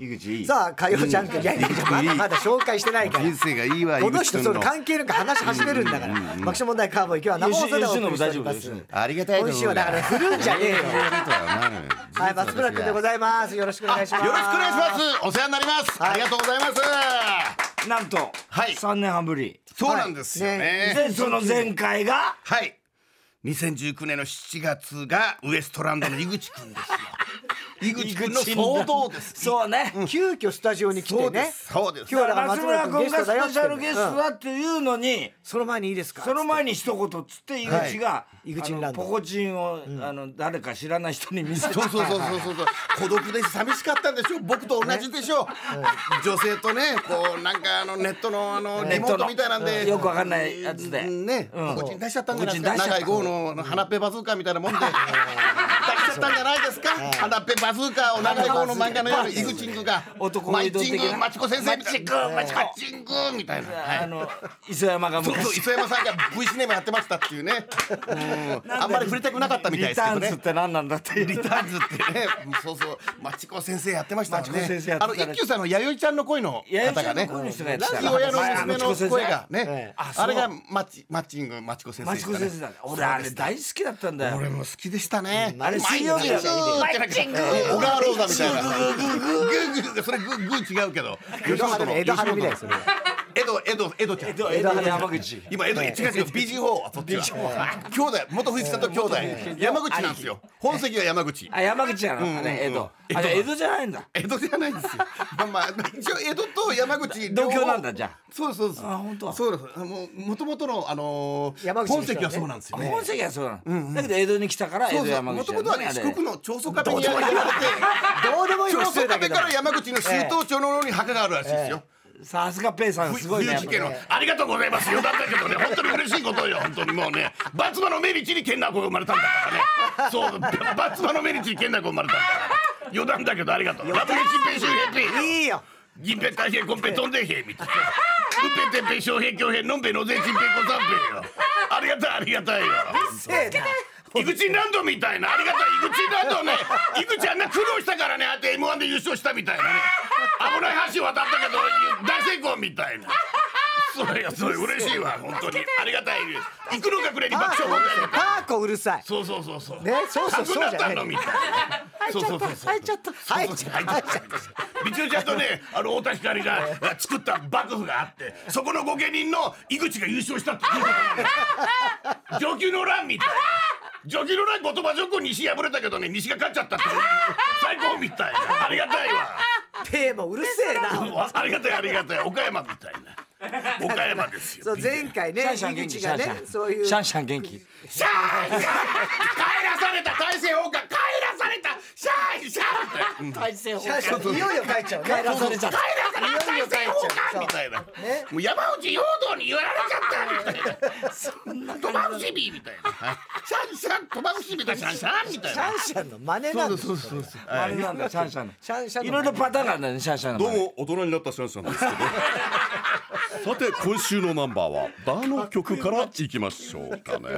井口いい。さあ火曜ジャンクいやいやいやまだまだ紹介してないから。人生がいい。わこの人のの関係なく話し始めるんだから。爆笑問題カーボーイ今日は生放送でお送りしておりますありがたい今週はだから振るんじゃねえよ。ははい松村君でございます。よろしくお願いします。よろしくお願いします。お世話になります、はい。ありがとうございます。なんと、はい。3年半ぶり。そうなんですよね,、はい。でその前回がはい。2019年の7月がウエストランドの井口くんですよ井口くんの騒動です。そうね、急遽スタジオに来てね。そうです。今日はだから松松村君がスペシャルゲストだっていうのに、その前にいいですか？その前に一言っつって井口が、井口ポコチンを、あの誰か知らない人に見せてそうそうそうそうそうそう。孤独で寂しかったんでしょ？僕と同じでしょ、女性とねこうなんかあのネットのあのリモートみたいなんで。よくわかんないやつで。ね、うん。ポコチン出しちゃったんじゃないですか長い号の鼻っぺバズーカみたいなもんで。出しちゃったんじゃないですか？鼻っぺバズーカを長い号の漫画のように井口ングが男マイチングマチコ先生マチコマチコチングみたいな、あの磯山がそうそう昔磯山さんが V シネマやってましたっていうね、あんまり触れたくなかったみたいですけどねターンズって何なんだってリターンズってね、そうそう、マチコ先生やってましたね。たあの一休さんの弥生ちゃんの声の方がねちゃんの声の娘の声がね、あれがマッチマッチングマチコ先生マチ。コ先生だ俺あれ大好きだったんだよ俺も好きでしたね。あれ水曜日マッチング小川ローザみたいな。グーグーグーグーそれグーグー違うけど。江戸春江戸春未来それ江戸江戸江戸ちゃん。江戸江戸山口。今江戸違う違う BG4 はそっちは兄弟元藤さんと兄弟。山口なんですよ。本籍は山口。あ山口やの。あれ江戸。あれ江戸じゃないんだ。江戸じゃないんですよ。まあまあ一応江戸と山口同郷なんだじゃそうそうです。あ本当そうです。あもう元々のあの本籍はそうなんですよね。本籍はそうなの。だけど江戸に来たから江戸そう。そう。山口元々はね四国の長宗我部にやら。れて、どうでもいいの長宗我部から山口の周東町の方に墓があるらしいですよ。さすがペイさんすごいねありがとうございます。よだったけどね本当に嬉しいことよ。本当にもうねバツマの命日に健太子が生まれたんだからね。そうババツマの命日に健太子が生まれたんだから。余談だけどありがとう。ラブシュヘッピーいいよ。銀ペ太平コンペ飛んでへみたいな。ウペテンペ小平京平のんべのぜちんぺいこさんぺいよ。ありがたいありがたいよ。井口ランドみたいな。ありがたい。井口ランドね。井口あんな苦労したからね。あって M1 で優勝したみたいなね。危ない橋渡ったけど大成功みたいな。それやそれ嬉しいわ。本当に。ありがたい行くのかくれにパ爆笑問題パーコうるさい。そうそうそうそう。ねそうそうそうじゃない。なったのみたいなそうそうそうそう。入っちゃった。入っちゃった。入っちゃった。みちおちゃんとねあの太田光が作った幕府があってそこの御家人の井口が優勝したっていうことなの 上級の乱みたいな上級の乱後鳥羽上皇西敗れたけどね西が勝っちゃったっていう最高みたいな。ありがたいわ。ペーもうるせえな。ありがたいありがたい。岡山みたいな。岡山ですよ。そう前回ねシャンシャン元気いう。シャンシャン元気。シャーンシャーン帰らされた大政奉還帰らーンって大政シャンシャンいよいよ帰っちゃうね。帰らされちゃった。帰らされた大政奉還みたいな。ね。もう山内陽道に言われちゃったみたいな。鳥羽伏見みたいな。シャンシャン鳥羽伏見だシャンシャンみたいな。シャンシャンの真似なんですよ。そうあれなんだシャンシャンのシャンシャンのいろいろパターンがあるんだよねシャンシャンのどうも大人になったシャンシャンですけどさて今週のナンバーはダの曲からいきましょうかね。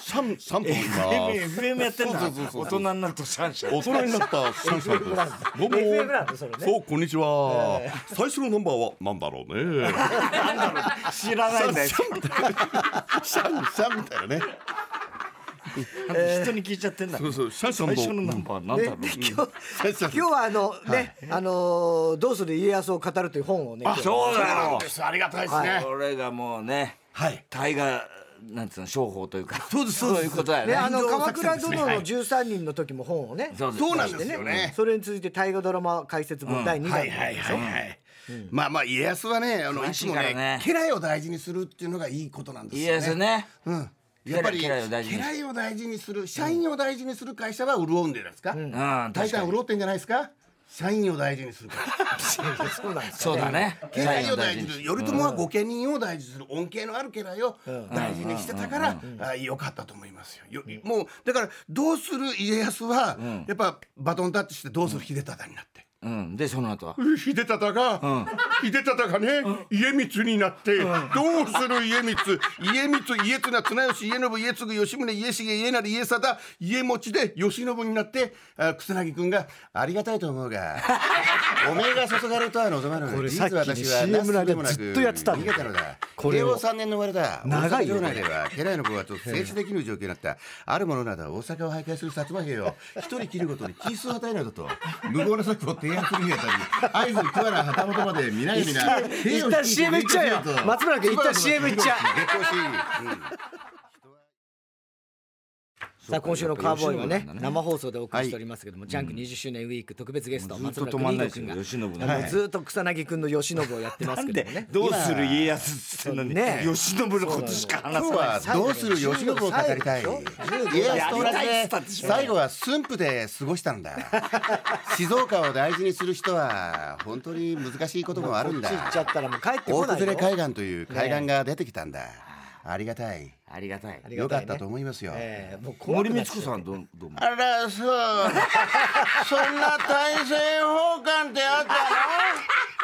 シャンシャンと言います FM やってんだ。大人になるとシャンシャン。大人になったシャンシャンです。どうも FM なんだそれね。そうこんにちは。最初のナンバーはなんだろうね。知らないんだよ。シャンシャンみたいなね 人に聞いちゃってんだ。そうそう。シャンシャン最初のナンのバーなんだろう。今日今日はあのねあのーどうする家康を語るという本をね今日そうだよです。ありがたいですね。これがもうねはい。大河なんつうの商法というか。そうですそういうことだよね。ねあの鎌倉殿のねはい。13人の時も本をねそうなんですよね。それに続いて大河ドラマ解説本第2はい弾はいはいはい。まあまあ家康はねあのいつもいからね。ね家来を大事にするっていうのがいいことなんです家よね。康ね。うんやっぱり家来を大事に家来を大事にする社員を大事にする会社は潤うんでないですか？うん。大体潤ってんじゃないですか？社員を大事にするか。ら そうなんですそうだね。家来を大事にすする。頼朝は御家人を大事にする恩恵のある家来を大事にしてたからあ良かったと思いますよ。よもうだからどうする家康はやっぱバトンタッチしてどうする秀忠になってうん。でその後は。秀忠が、秀忠がね、家光になって、どうする家光家光家綱綱吉家信家継吉宗家重家成家貞家持で慶喜になってあ草薙君がありがたいと思うが おめえが注がれるとは望まぬこれさっきね私は CM の間なすすべもなくずっとやってたんだ。逃げたのだ。これを。慶応3年の終わりだ。長いよ大阪城内では家来の子がと静止できぬ状況になった。ある者など大阪を徘徊する薩摩兵を一人切るごとにキースを与えないと。無謀な策を提案するにあたり合図桑名旗本まで皆々皆一旦 CM いっちゃうよ。松村君一旦 CM いっちゃうさあ今週のカーボーイはね生放送でお送りしておりますけども、ジャンク20周年ウィーク特別ゲスト松村邦ですよ洋君が。ずっと草薙君の慶喜をやってますけどもね。どうする家康っつってのにね。慶喜のことしか話さない。はどうする慶喜を語りたい？家康と同じで最後は駿府で過ごしたんだ。静岡を大事にする人は本当に難しいこともあるんだ。こっち行っちゃったらもう帰って大崩れ海岸という海岸が出てきたんだ、ありがたいありがたい。ありがたいね。よかったと思いますよ、ええもう怖く森なっちゃう。光子さんどうどうもあらそう。そんな大政奉還ってあったの？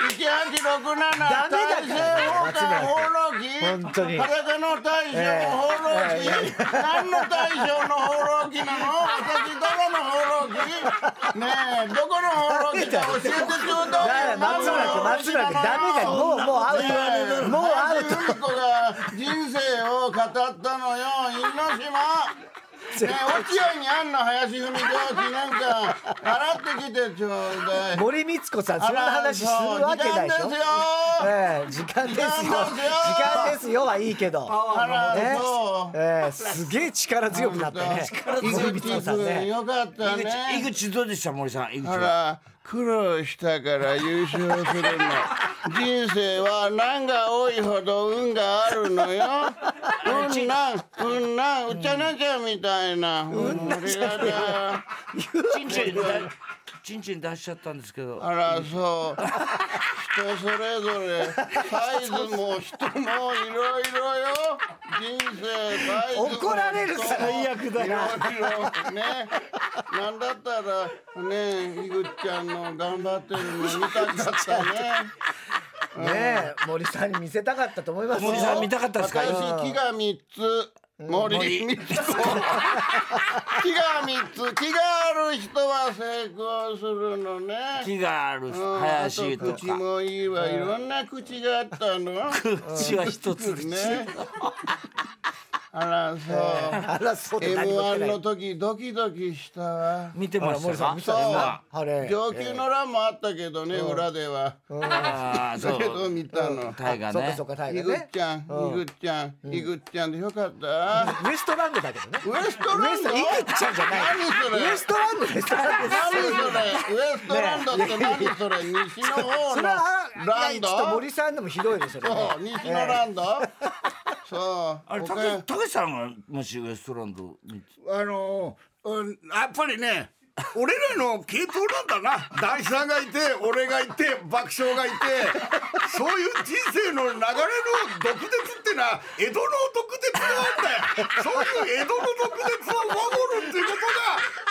一八六七ダメだから。大政奉還。放浪記本当に。裸の大将放浪記、何の大将の放浪記なの？私どこの放浪記？ねえどこの放浪記？か教えてちょうだい松村君松村君。ダメだよ。もうもうアウト。もうアウト。子が人生を語ったのよ。因島。ねえ落合にあんの林文子記念館払ってきてちょうだい。森光子さんそんな話するわけないでしょ。時間ですよ。ええ時間ですよ。はいいけどあらねそうええすげえ力強くなったね森光子さんねよ。かった井口井ね口どうでした森さん井口は苦労したから優勝するの人生は難が多いほど運があるのようんなんうんなんうちゃなちゃんみたいな。うんありがとうちんちんだちんちん出しちゃったんですけど。あらそう。人それぞれ。サイズも人もいろいろ。よ人生サイズも。怒られる最悪だな。いろいろねなんだったらねいぐっちゃんの頑張ってるの見たかったね ねえ森さんに見せたかったと思いますよ。森さん見たかったですか？私木が三つ。森。光子木が三つ。木がある人は成功するのね。木があるうん。林とあ口かもいいわ。いろんな口があったの。口は一つでね あらそうあらそうで何も言って M1 ない。の時ドキドキしたわ。見てましたかそう。あれ。上級の欄もあったけどね裏では。ああそだけどう見たの。タイがね。そうかそうかタイいぐっがねちゃん。いぐっちゃん。いぐっちゃんでよかった。ウエストランドだけどね。ウエストランド？イグちゃんじゃない。何それ？ウエストランドです。何それ？ウエストランドって何それ？西の方のそれはランドいやちょっと森さんでもひどいですよね。そう西のランド？そう。あれた岡山けたけさんがもしウエストランド見てあのうんやっぱりね俺らの系統なんだな。男子さんがいて俺がいて爆笑がいてそういう人生の流れの毒舌ってのは江戸の毒舌なんだよ。そういう江戸の毒舌を守るっていうこと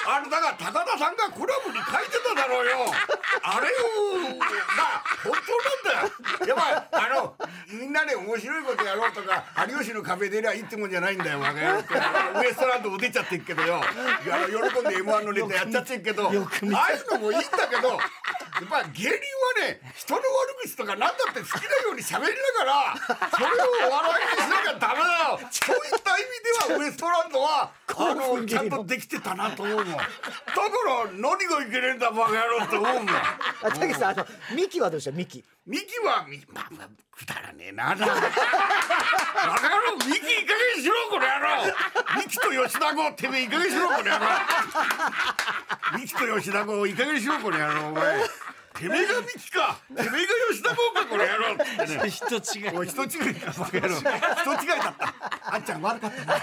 があれだから高田さんがクラブに書いてただろうよ。あれをまあ本当なんだよ。やっぱあのみんなで面白いことやろうとか有吉の壁出りゃいいってもんじゃないんだよバカ野郎って。あのウエストランドも出ちゃってるけどよ。喜んで m 1のネタやってっちゃってるけどああいうのもいいんだけどやっぱ芸人はね人の悪口とか何だって好きなように喋りながらそれをお笑いにしなきゃダメだよ。そういった意味ではウエストランドはあのちゃんとできてたなと思うもん。だから何がいけねえんだバカ野郎って思うもん。あたけさんあのミキはどうした？ミキミキはみまあまあくだらねえなだバカ野郎ミキいい加減にしろこの野郎。ミキと吉田号てめえいい加減にしろこの野郎。ミキと吉田号いい加減にしろこの野郎お前。てめえがミキか。てめえが吉田剛かこの野郎。ってね人違いおい人違いか。バカ野郎人違いだった。あんちゃん悪かったな。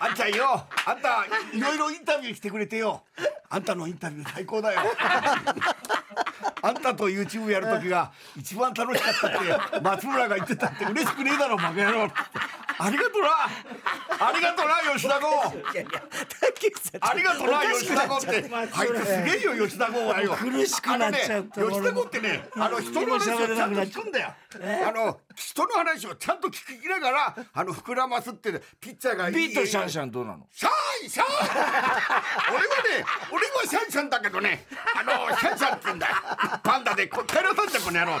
あんちゃんよ。あんたいろいろインタビューしてくれてよ。あんたのインタビュー最高だよ。あんたと YouTube やる時が一番楽しかったって松村が言ってたって嬉しくねえだろバカ野郎。ありがとな。ありがとな吉田剛ありがとな吉田剛って。あいつすげえよ吉田剛はよ苦しくなっちゃったね吉田剛ってねあの人の話をちゃんと聞くんだよ。あの人の話をちゃんと聞きながらあの膨らますってピッチャーがいい。ビートシャンシャンどうなの？シャイシャイ俺はね俺はシャンシャンだけどねあのシャンシャンって言うんだ。よパンダでこ帰らさんじゃこの野郎。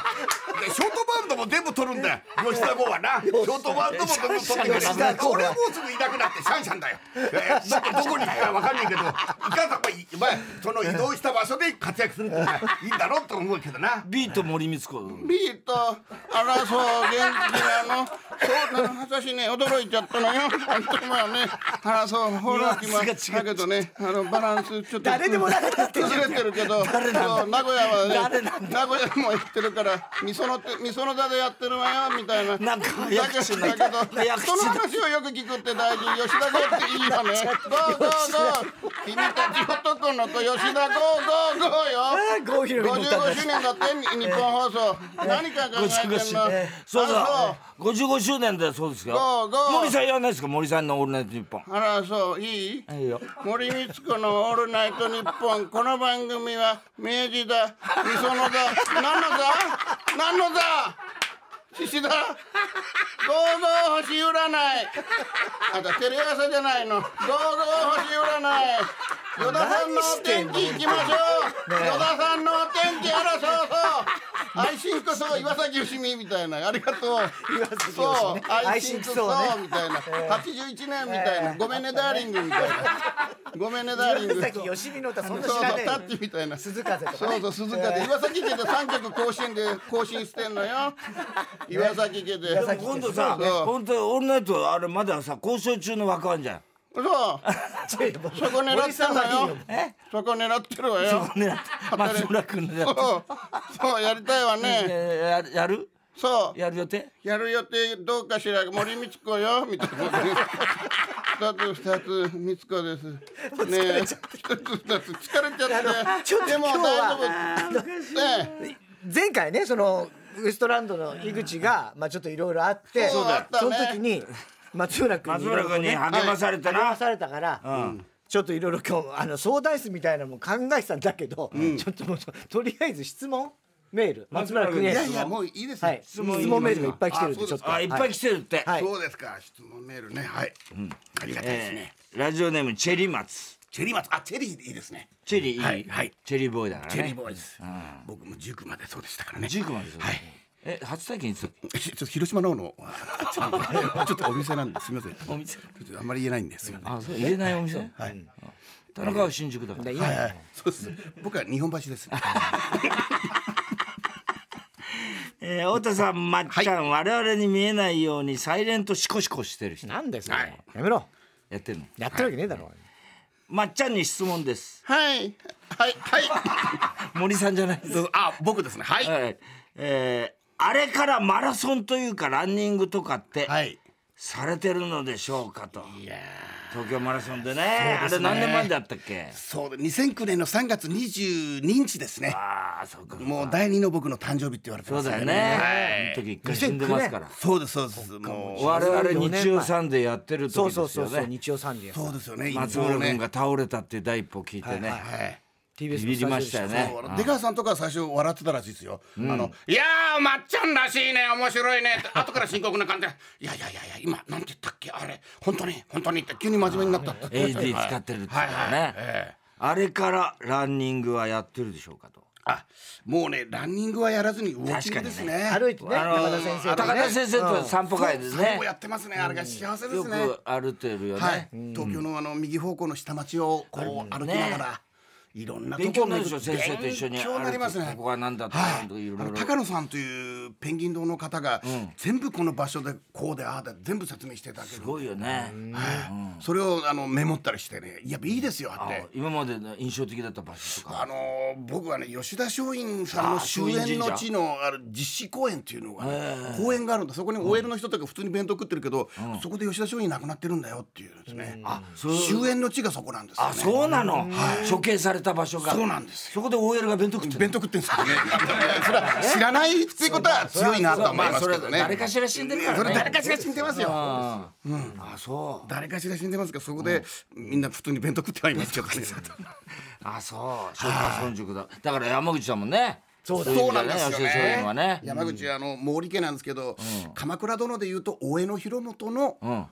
でショートバウンドも全部取るんだよ。吉田剛はな。ショートバウンドも全部取ってくれ俺はもうすぐいなくなってシャンシャンだよ、えー、どどこに行くか分かんないけどいかんさまあその移動した場所で活躍するってのはいいんだろうと思うけどな。ビート森光子。ビート。あらそう元気なの。そうなの私ね驚いちゃったのよ。本当まあねあらそうほらきまニュアンスが違う。だけどねあのバランスちょっと誰でもなくなってる崩れてるけどそう名古屋はね名古屋も行ってるからみその手みその座でやってるわよみたいな。なんかだ早けだけど早口人の話をよく聞くって大事吉田剛っていいよね。ゴーゴーゴー。君たち男の子吉田ゴーゴーゴーよ。郷ひろみ乗ったん55だ周年だって日本放送。何か考えてんの？そうあだ55周年だよそうですよ。森さんやらないですか？森さんの「オールナイトニッポン。そうあらそう。いい」いいよ。森光子の「オールナイトニッポン」この番組は明治だ磯野だ何のだ何のだ。獅子だゴーゴー星占い。あんたテレ朝じゃないの。ゴーゴー星占い。与田さんのお天気行きましょう。与田さんのお天気あらそうそう。愛心こそ岩崎よしみみたいな。ありがとう。そう。ね。愛心こそそうね。みたいな。81年みたいな。ごめんねダーリングみたいな。ごめんねダーリング。岩崎よしみの歌そんなそうそう知らねえタッチみたいな。鈴風とかねそうそう鈴風で。岩崎家で三曲更新で更新してんのよ岩崎家で。岩崎今度さ本当オールナイトあれまださ交渉中の枠あんじゃんそうそこ狙ってんのよ。え？そこ狙ってるわよ。ね松村君のやそうそうやりたいわつね。えややる？そう。やる予定？やる予定どうかしら。森光子よ。みたいな二つ二つ光子です。ねえ。一つ二つ。疲れちゃって。ちょっとでも今日は大丈夫。ね前回ねそのウエストランドの井口がまあちょっといろいろあってそうだそね。の時に松村君松村君に励まされてな。励まされたから、ちょっといろいろ今日あの相談室みたいなのも考えてたんだけど、ちょっともうとりあえず質問？メール？松村君へい。やいやもういいですはい、質問メールがいっぱい来てるんであそうですちょっと。あいっぱい来てるって。はい。そうですか。質問メールね。はい。ありがたいですね。えーラジオネームチェリー松チェリー松あチェリーでいいですね。チェリーいい、はいはい。チェリーボーイだからね。チェリーボーイです。僕も塾までそうでしたからね。塾までそうはい。え初体験いつだっけ？ちょっと広島の方のちょっとお店なんです。みません。お店。ちょっとあんまり言えないんですよね。あそう入れないお店？はい。田中は新宿だから。でいいはいはい。そうです。僕は日本橋です。ね えー太田さんまっちゃん、我々に見えないようにサイレントシコシコしてる人。なんだよそれ、はい。やめろ。やってんの？やってるわけねえだろ、まっちゃんに質問です。はい。はいはい。森さんじゃないです。あ僕ですね。はい。はい。えーあれからマラソンというかランニングとかってはい。されてるのでしょうかと。いや東京マラソンでね。あれ何年前だったっけ？そうだ2009年の3月22日ですね。ああそうかもう第二の僕の誕生日って言われてますそうだよね、あの時一回死んでますから。そうですそうです。もう我々14年前。日曜サンデーやってるそう時ですよそうそうそうね日曜サンデーやそうです。よね松村君がが倒れたっていう第一報を聞いてね、はいビビビりましたよね。出川さんとか最初笑ってたらしいですよ、あのいやーまっちゃんらしいね。面白いね。っ て後から深刻な感じでいやいやいやいや今なんて言ったっけ？あれ本当に本当にって急に真面目になった。って AD 使ってるっていうかね、はいはい。ええ。あれからランニングはやってるでしょうかと。あもうねランニングはやらずにウォーキングですね。歩いてね高田先生とね。高田先生と散歩会で散ね歩やってますね。あれが幸せでよすね、く歩いてるよね、はい、東京のあの右方向の下町をこう歩きながら、いろんなとこ勉強になるでしょ先生と一緒に。勉強になりますね。ここは何だとかはい。いろいろ。高野さんというペンギン堂の方が、全部この場所でこうでああで全部説明していただけるすごいよね、はい。それをあのメモったりしてね。やっぱいいですよあって。あ今までの印象的だった場所とか。あのー僕はね吉田松陰さんのあ終焉の地のある実施公園っていうのが、ね、公園があるんだ。そこに OL の人とか普通に弁当食ってるけど、そこで吉田松陰亡くなってるんだよっていうですね、そう。終焉の地がそこなんですよね。あそうなの、処刑された場所がそうなんですそこで OL が弁当食ってる弁当食ってんすかね。それは知らないっていうことは強いなと思いますけどね。誰かしら死んでるからね。それ誰かしら死んでますよ。ああそう。誰かしら死んでますけどそこでみんな普通に弁当食ってはいますけどね。あそう。松下村塾だだから山口さんもねそうだい意味そうなんですよね。ね山口はあの毛利家なんですけど鎌倉殿でいうと大江の広元のん。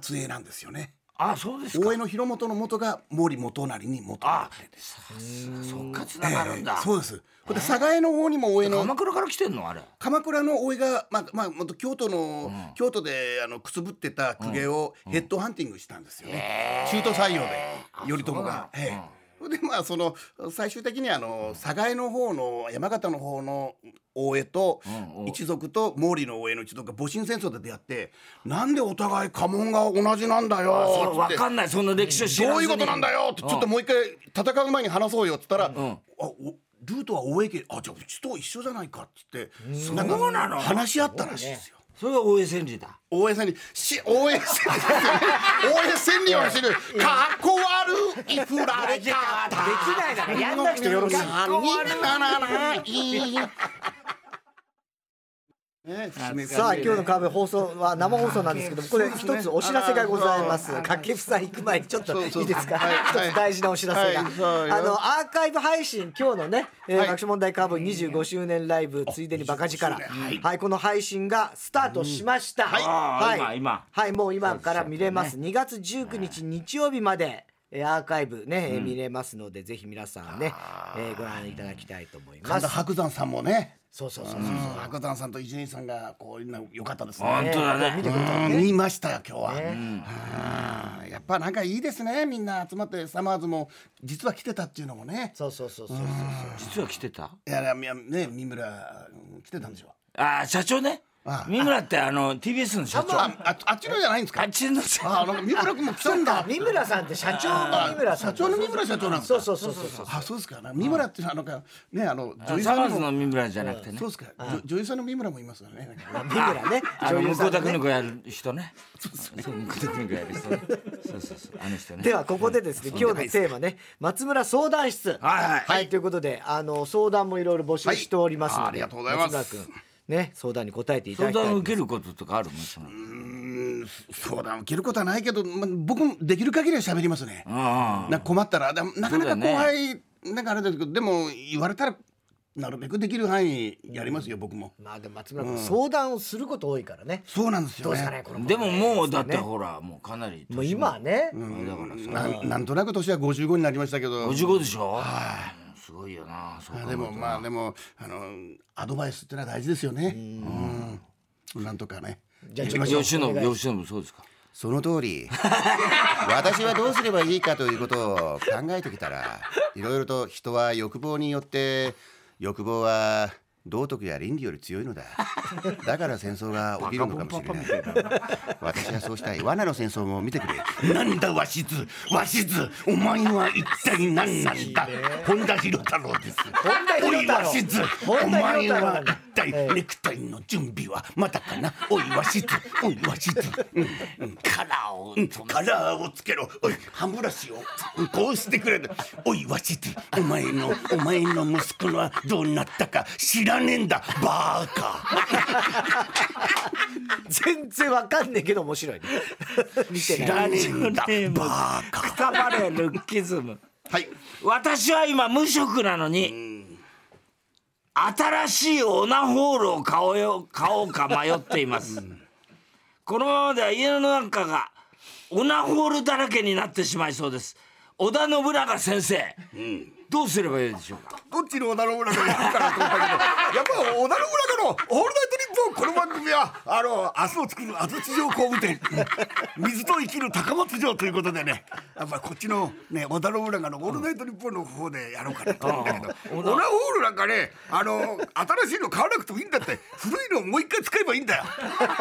末裔なんですよねあそうですか。大江の広元の元が毛利元就に元あ就です。そっかつながるんだ。そうです。これで佐賀江の方にも大江の鎌倉から来てんのあれ。鎌倉の大江が、まあまあ、もっと京都の、京都であのくすぶってた公家をヘッドハンティングしたんですよね、中途採用で頼朝が。ええでまあその最終的にあの佐賀江の方の山形の方の大江とうん一族と毛利の大江の一族が戊辰戦争で出会ってなんでお互い家紋が同じなんだよって。分かんない。その歴史を知らどういうことなんだよってちょっともう一回戦う前に話そうよっつったら、あおルートは大江家。あじゃあうちと一緒じゃないかっつってそうなの。話し合ったらしいですよ。それが大江千里だ。大江さんにし大江さん大江千里を知る。かっこ悪い。振られ方できないならやんなくてよろしい。なならないねさあ今日の壁放送は生放送なんですけどもこれ一つお知らせがございます。掛布さん行く前にちょっといいですか？はい。一つ大事なお知らせが。あのアーカイブ配信今日のねえーはい。爆笑問題カーボン25周年ライブついでにバカ力。はい。この配信がスタートしました。はい。今今。はいもう今から見れます。2月19日日曜日までえーアーカイブねえー見れますのでぜひ皆さんねえーご覧いただきたいと思います。神田伯山さんもねそうそうそうそう。伯山さんと伊集院さんがこう良かったですね。本当だね。見てくれたうん。見ましたよ今日は、ね。うん。やっぱなんかいいですねみんな集まってサマーズも実は来てたっていうのもね。そうそうそうそうそう実は来てた？いやいやね三村うん来てたんでしょ。あー社長ね。あ三村ってあの TBS の社長。あああっちのじゃないんですか？あっちの社長。あなんか三村君も来たんだ。三村さんって社長の三村さん。社長の三村社長なんですか？そうそうそうそうそうあそうですか。三村っていうのかねあの女優さんの。三村じゃなくてね。そうですか。女女優さんの三村もいますよね。三村ね。あの向田邦子やる人ね。そう向田邦子やる人そうそうそう。あの人ね。ではここでですね今日のテーマね。松村相談室。はいはい。はい。ということであの相談もいろいろ募集しておりますので。はい。あありがとうございます。松村君ね相談に答えていただ相きたい談を受けることとかあるの？その。うん相談受けることはないけど、まあ、僕もできる限りは喋りますね。あな困ったらでもなかなか後輩、なんかあれですけどでも言われたらなるべくできる範囲やりますよ僕も。まあでも松村君相談をすること多いからね。そうなんですよどうですかねねこのでももうだってね。ほらもうかなりもう今はね。だからさ。なんなんとなく年は55になりましたけど。55でしょ？すごいよなそう考えたら。でもまあでもあのアドバイスってのは大事ですよね。うん。なんとかね。じゃあちょっと吉野お願い吉野そうですか？その通り。私はどうすればいいかということを考えてきたらいろいろと人は欲望によって欲望は道徳や倫理より強いのだ。だから戦争が起きるのかもしれない。私はそうしたい。罠の戦争も見てくれ。なんだわしず。わしず。お前は一体何なんだ。本田博太郎です。本田おい博太郎。わしず。本田お前は一体ネクタイの準備はまだかな。おいわしず。おいわしず。うん。うん。カラーを。うん。カラーをつけろ。おい。歯ブラシを。うん。こうしてくれ。おいわしず。お前のお前の息子はどうなったか知らねえんだバーカ。全然わかんねえけど面白いね。見て知らねえんだバーカ。くたばれルッキズム。はい。私は今無職なのに新しいオナホールを買おうよ買おうか迷っています。このままでは家の中がオナホールだらけになってしまいそうです。織田信長先生、どうすればいいでしょうか？どっちの織田信長に行くかなと思ったけど やっぱ織田信長の「オールナイトニッポン」この番組はあの明日を作る安土城工務店。水と生きる高松城ということでね。やっぱこっちのね織田信長の「オールナイトニッポン」の方でやろうかなと思うん。だけどオナホールなんかねあの新しいの買わなくてもいいんだって。古いのをもう一回使えばいいんだよ。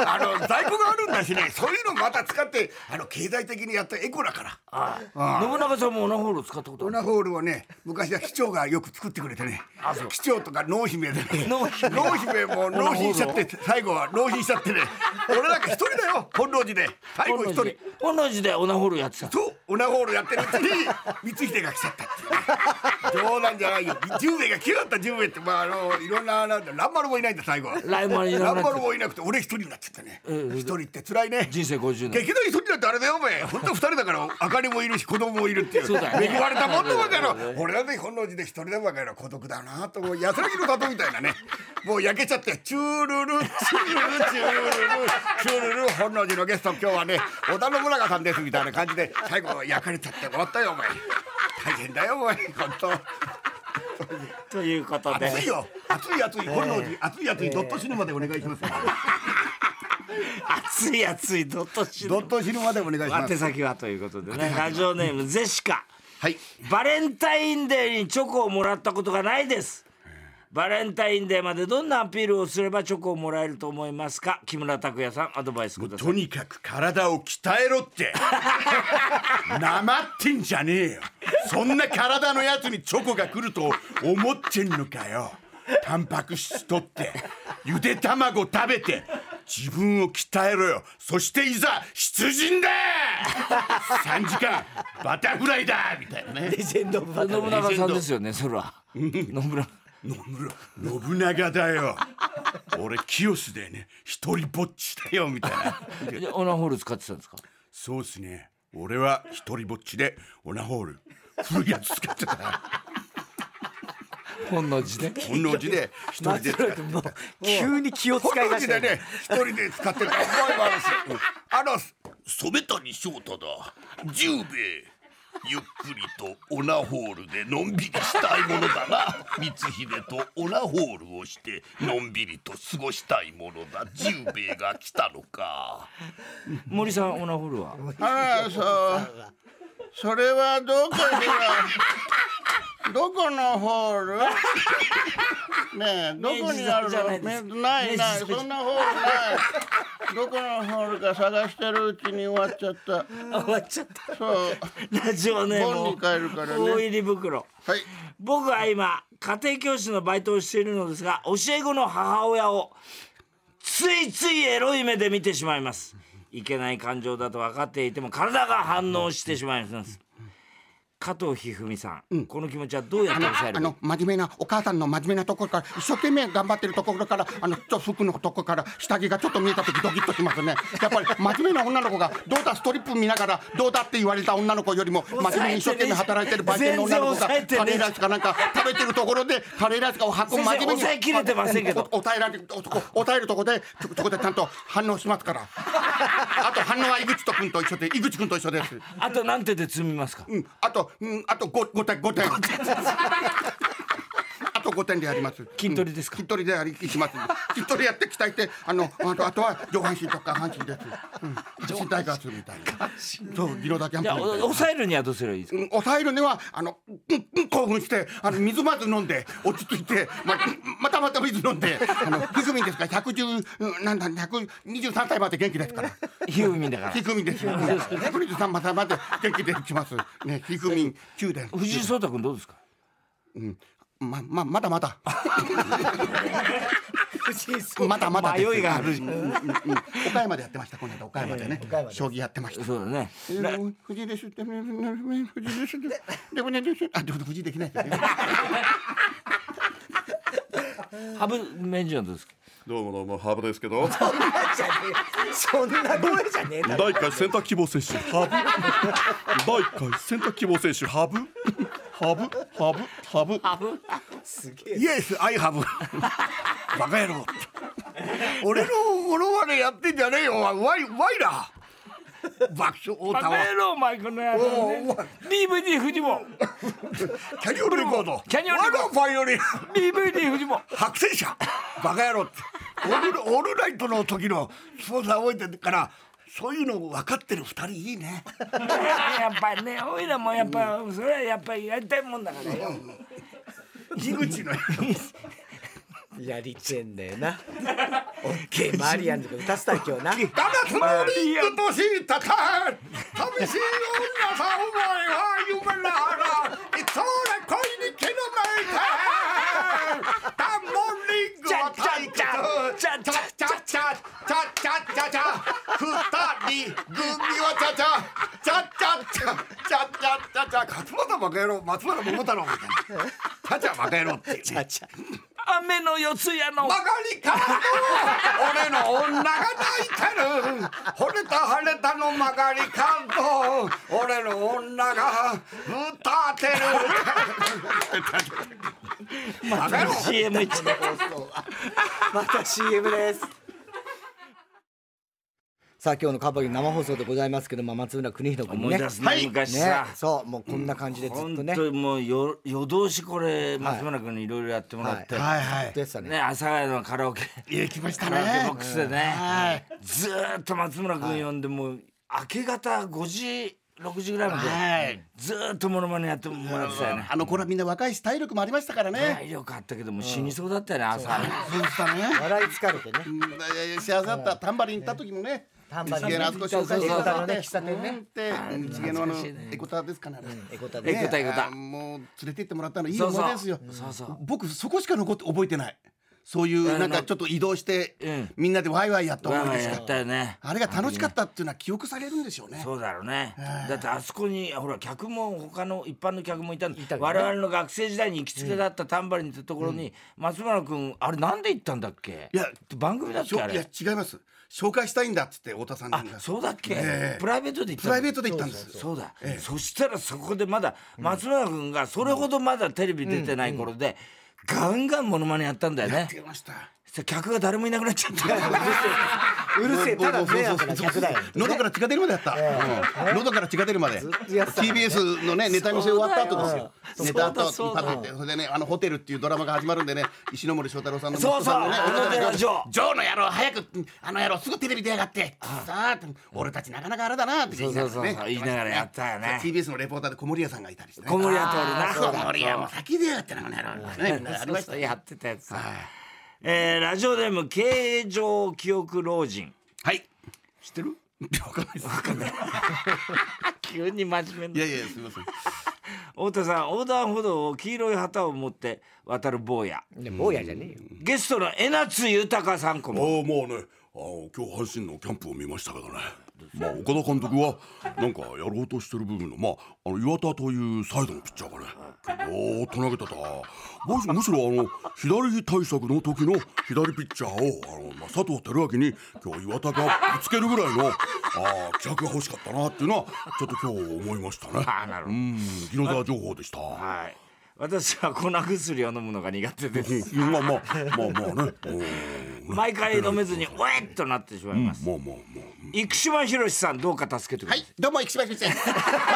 あの在庫があるんだしね。そういうのまた使ってあの経済的にやったエコだから。信長さんもオナホール使ったことある？オナホールをね昔は機長がよく作ってくれてね。機長とか濃姫でね。濃姫。も納品しちゃって最後は納品しちゃってね。俺なんか一人だよ本能寺で。最後一人。本能寺。でオナホールやってた。とオナホールやってるうちに光秀が来ちゃったって。いうね冗談じゃないよ。10名が9だった10名って。まああのいろんななんだランマルもいないんだ最後は。ライブもいなくて俺一人になっちゃったね。一人って辛いね。人生50年。劇団一人だってあれだよお前。本当二人だからあかりもいるし子供もいるっていう。そうだよね。恵まれたもんだバカ野郎俺本能寺で一人だバカ野郎孤独だなと思う安らぎの里みたいなね。もう焼けちゃってチュールルチュールルチュールルチュールル本能寺のゲスト今日はね織田信長さんですみたいな感じで最後焼かれちゃって終わったよお前。大変だよお前。本当。ということで。暑いよ。暑い暑い。本能寺暑い暑い。ドット死ぬまでお願いします。熱い熱いドットシドット死ぬまでお願いします。宛先はということでね。ラジオネームゼシカはい。バレンタインデーにチョコをもらったことがないです。バレンタインデーまでどんなアピールをすればチョコをもらえると思いますか？木村拓哉さんアドバイスください。とにかく体を鍛えろって。なまってんじゃねえよ。そんな体のやつにチョコが来ると思ってんのかよ。タンパク質取ってゆで卵食べて自分を鍛えろよ。そしていざ出陣だ3時間バタフライだみたいなね。レジェンド・バトル信長さんですよねそれは信長野村信長だよ。俺清須でね一人ぼっちだよみたいな。でオナホール使ってたんですか？そうっすね。俺は一人ぼっちでオナホール。古いやつ使ってた。本能寺で？本能寺で一人で使ってもう急に気を使い本能出したよ寺でね一人で使ってた。覚えもあるしあの染谷翔太だ。十兵衛。ゆっくりとオナホールでのんびりしたいものだな光秀とオナホールをしてのんびりと過ごしたいものだ。十兵衛が来たのか。森さんオナホールは？ああそう。それはどこしらどこのホール？ねえどこにある？のないないそんなホールない。どこのホールか探してるうちに終わっちゃった。終わっちゃった。そう。ラジオネーム本に帰るからね。大入り袋。はい。僕は今家庭教師のバイトをしているのですが教え子の母親をついついエロい目で見てしまいます。いけない感情だと分かっていても体が反応してしまいます加藤一二三さん、この気持ちはどうやって抑える？あの真面目なお母さんの真面目なところから一生懸命頑張ってるところからあのちょっと服のところから下着がちょっと見えた時ドキッとしますね。やっぱり真面目な女の子がどうだストリップ見ながらどうだって言われた女の子よりも真面目に一生懸命働いてる売店の女の子がカレーライスかなんか食べてるところでカレーライスかを運ぶ真面目に抑えきれてませんけど。お抑えられ抑えるとこでそそこでちゃんと反応しますから。あと反応は井口と君と一緒で井口君と一緒です。あと何手で積みますか？うん、あと、hm, ah, gut. 5点でやります。筋トレですか、筋トレでやりきます。筋トレやって鍛えてあのあとは上半身とか下半身です、うん、身。体イするみたいな。そう色だけ抑えるにはどうすればいいですか、抑えるにはあの、興奮してあの水まず飲んで落ち着いてままたまた水飲んであのひふみですか百十なんだ百二十三歳まで元気ですから。ひふみだから。ひふみです百二十三歳まで元気でいきます。ねひふみ九殿藤井聡太君どうですか？うん。まままだまだ まだまだ迷いがある。うんうんうん。岡山でやってましたこの間岡山でね。岡山で将棋やってました。そうだね。えー藤井ですってね藤井ですって。でもねですあでも藤井できないですね。羽生名人はどうですか？どうもどうもハブですけど。そんな声じゃねえだろ。第1回選択希望選手ハブ第1回選択希望選手ハブハブハブハブ。すげえ。イエスアイハブバカ野郎。俺のモノマネやってんじゃねえよ。ワイワイラ。爆笑太田は。メロマイクのやつおうね DVD フジモン。キャニオンレコード。キャニオンレコード。我がファイオリン。DVD フジモン。白戦車。バカ野郎って。オールオールナイトの時のスポンサー覚えてるからそういうの分かってる二人いいね。やっぱりねおいらもやっぱそれはやっぱりやりたいもんだからよ。井口のやりてんだよな。オッケーマリアンとか歌ってた今日な。ダナスのリングとしたか寂しい女さお前は夢ならいつも恋にチャチャチャ二人組はチャチャチャチャチャチャチャチャチャ勝俣バカ野郎松原桃太郎みたいな。チャチャバカ野郎っていうね。ちゃちゃ。雨の四つ谷の。曲がり角。俺の女が泣いてる。惚れた晴れたの曲がり角。俺の女が歌ってる。バカ野郎 CM 一また CM ですさあ今日のカバリ生放送でございますけども松村邦弘君ね。思い出すね昔ね。さ、そうもうこんな感じでずっと本ね当にもうよ夜通しこれ松村君にいろいろやってもらって、はい。はい。でしたね？ね阿佐ヶ谷のカラオケ。いや来ましたカラオケボッねクスでね、はい。ずーっと松村君呼んでもう明け方5時6時ぐらいまで、はい。ずーっとモノマネやってもらってたよね。あの頃はみんな若いし体力もありましたからね。体力あったけどもう死にそうだったよね朝そうでしたね笑い疲れてね。うん。いやいや幸せだった。タンバリン行った時もねタンバリン一芸のあそこ紹介してくださって喫茶店ね。でうん。一芸のあのエコタですかねエコタでエコタエコタ。あもう連れて行ってもらったのいい思い出ですよ。そうそう。僕そこしか残って覚えてない。そういうなんかちょっと移動してうん。みんなでワイワイやったわ思い出しか。ーわーやったよね。あれが楽しかったっていうのは記憶されるんでしょうね。そうだろうね。だってあそこにほら客も他の一般の客もいたん我々の学生時代に行きつけだったタンバリンってところに松村君あれなんで行ったんだっけ？いや番組だっけあれ？違います紹介したいんだっつって太田さんがあそうだっけ、ええ。プライベートで行ったプライベートで行ったんです。そうだ、そしたらそこでまだ松村君がそれほどまだテレビ出てない頃で、ガンガンモノマネやったんだよね。出ましたそした。ら客が誰もいなくなっちゃった。うるせえ。ただ迷惑な客だよ。喉から血が出るまでやった、うん。喉から血が出るまで。TBS のねネタ見せ終わった後ですよ。ネタとそうだパッてそれでねあのホテルっていうドラマが始まるんでね石ノ森章太郎さんの息そうそう。子さんのね小野寺城ジョー。の野郎早くあの野郎すぐテレビ出やがって。さあ俺たちなかなかあれだなって言いながらやったよね。TBS のレポーターで小森屋さんがいたりしてね。小森屋通るな。小森屋も先出やがってなこのね。ありましたやってたやつ。さ、えーラジオネーム形状記憶老人。はい。知ってる？わかんないです。急に真面目ないやいやすみません。太田さん横断歩道を黄色い旗を持って渡る坊や。ね坊やじゃねえよ。ゲストの江夏豊さんこあもあまあね。あの今日阪神のキャンプを見ましたけどねまあ岡田監督はなんかやろうとしてる部分のまああの岩田というサイドのピッチャーがねおーっと投げてた。むしむしろあの左対策の時の左ピッチャーをあの、まあ、佐藤輝明に今日岩田がぶつけるぐらいのあー気迫が欲しかったなっていうのはちょっと今日思いましたね。あーなるほど。うんギノザー情報でした。はい私は粉薬を飲むのが苦手です うんまあまあまあまあねうん毎回飲めずにおえっとなってしまいます、まあまあまあ生島博さんどうか助けてください、はい、どうも、生島ひろしです。ま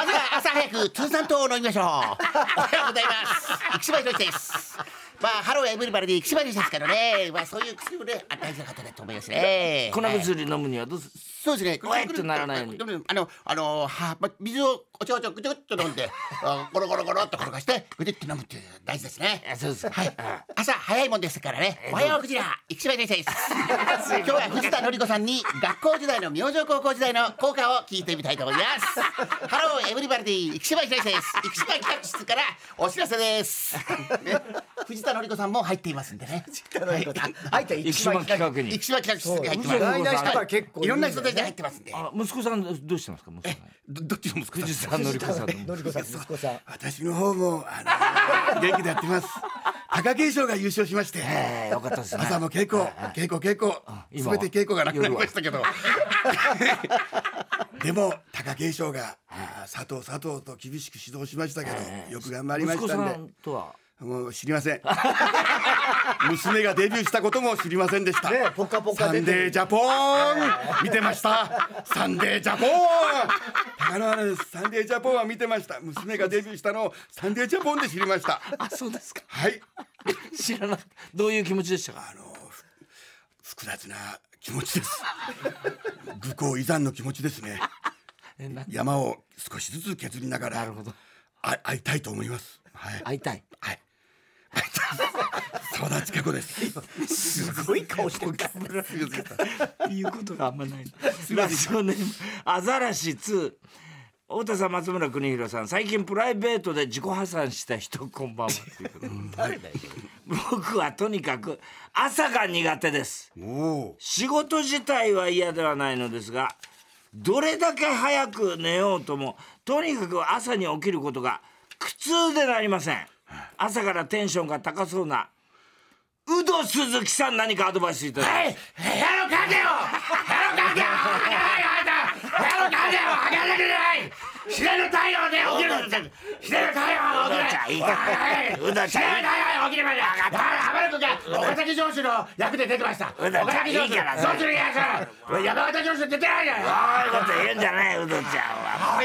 ずは朝早く通産糖を飲みましょう。おはようございます。生島ひろしです。まあ、ハローエブリバディ、生島ひろしですからね。まあ、そういう薬をね、あ大事な方だと思いますね。粉薬飲むにはどうすそうですね。おえっとならないようにあの、あの、は、ま水をおちょおちょぐちょぐちょ飲んで、あゴロゴロゴロっと転がして、ぐちって飲むっていう大事ですね。あそうですはい。朝早いもんですからね。おはようクジラ、生島ひろしです。今日は藤田紀子さんに学校時代の明星高校時代の効果を聞いてみたいと思います。ハローエブリバディ、生島ひろしです。生島企画室からお知らせです。ね、藤田紀子さんも入っていますんでね。入った生島企画に生島企画室に入ってます。そう意外な人が結構いろんな人たちがね入ってますんで。あ息子さんどうしてますか？息子さん。どどっちの息子藤さんのりこさんののりこさん息子さん。私の方もあの 元気でやってます。貴景勝が優勝しまして。ええよかったですね。朝も稽古稽古稽古今は。全て稽古がなくなりましたけど。でも貴景勝が佐藤佐藤と厳しく指導しましたけどよく頑張りま息子さしたんで。んとはもう知りません。娘がデビューしたことも知りませんでした、ねポカポカサンデージャポン。見てました。サンデージャポン。高野原サンデージャポンは見てました。娘がデビューしたのをサンデージャポンで知りました。あそうですか。はい。知らなかった。どういう気持ちでしたか？あのふ複雑な気持ちです。愚行依存の気持ちですね。山を少しずつ削りながらなるほど。あ会いたいと思います。はい。会いたい。はい沢田千佳子です。すごい顔してる言うことがあんまない。ラジオネームアザラシ2太田さん松村邦弘さん。最近プライベートで自己破産した人こんばんは。ということで誰だよ僕はとにかく朝が苦手です。仕事自体は嫌ではないのですがどれだけ早く寝ようともとにかく朝に起きることが苦痛でなりません。朝からテンションが高そうな有働鈴木さん何かアドバイスいただきはい部屋の影を部屋の影を開けない部屋の影を開けなきゃいけない！自然の太陽で起きる自然の太陽が起きる。うどちゃん。いい自然の太陽が起きればいい浜田君が岡崎城主の役で出てました。岡崎城主いいからどっちのやつ山形城主出てないじゃんそういうこと言うんじゃないうどちゃんは。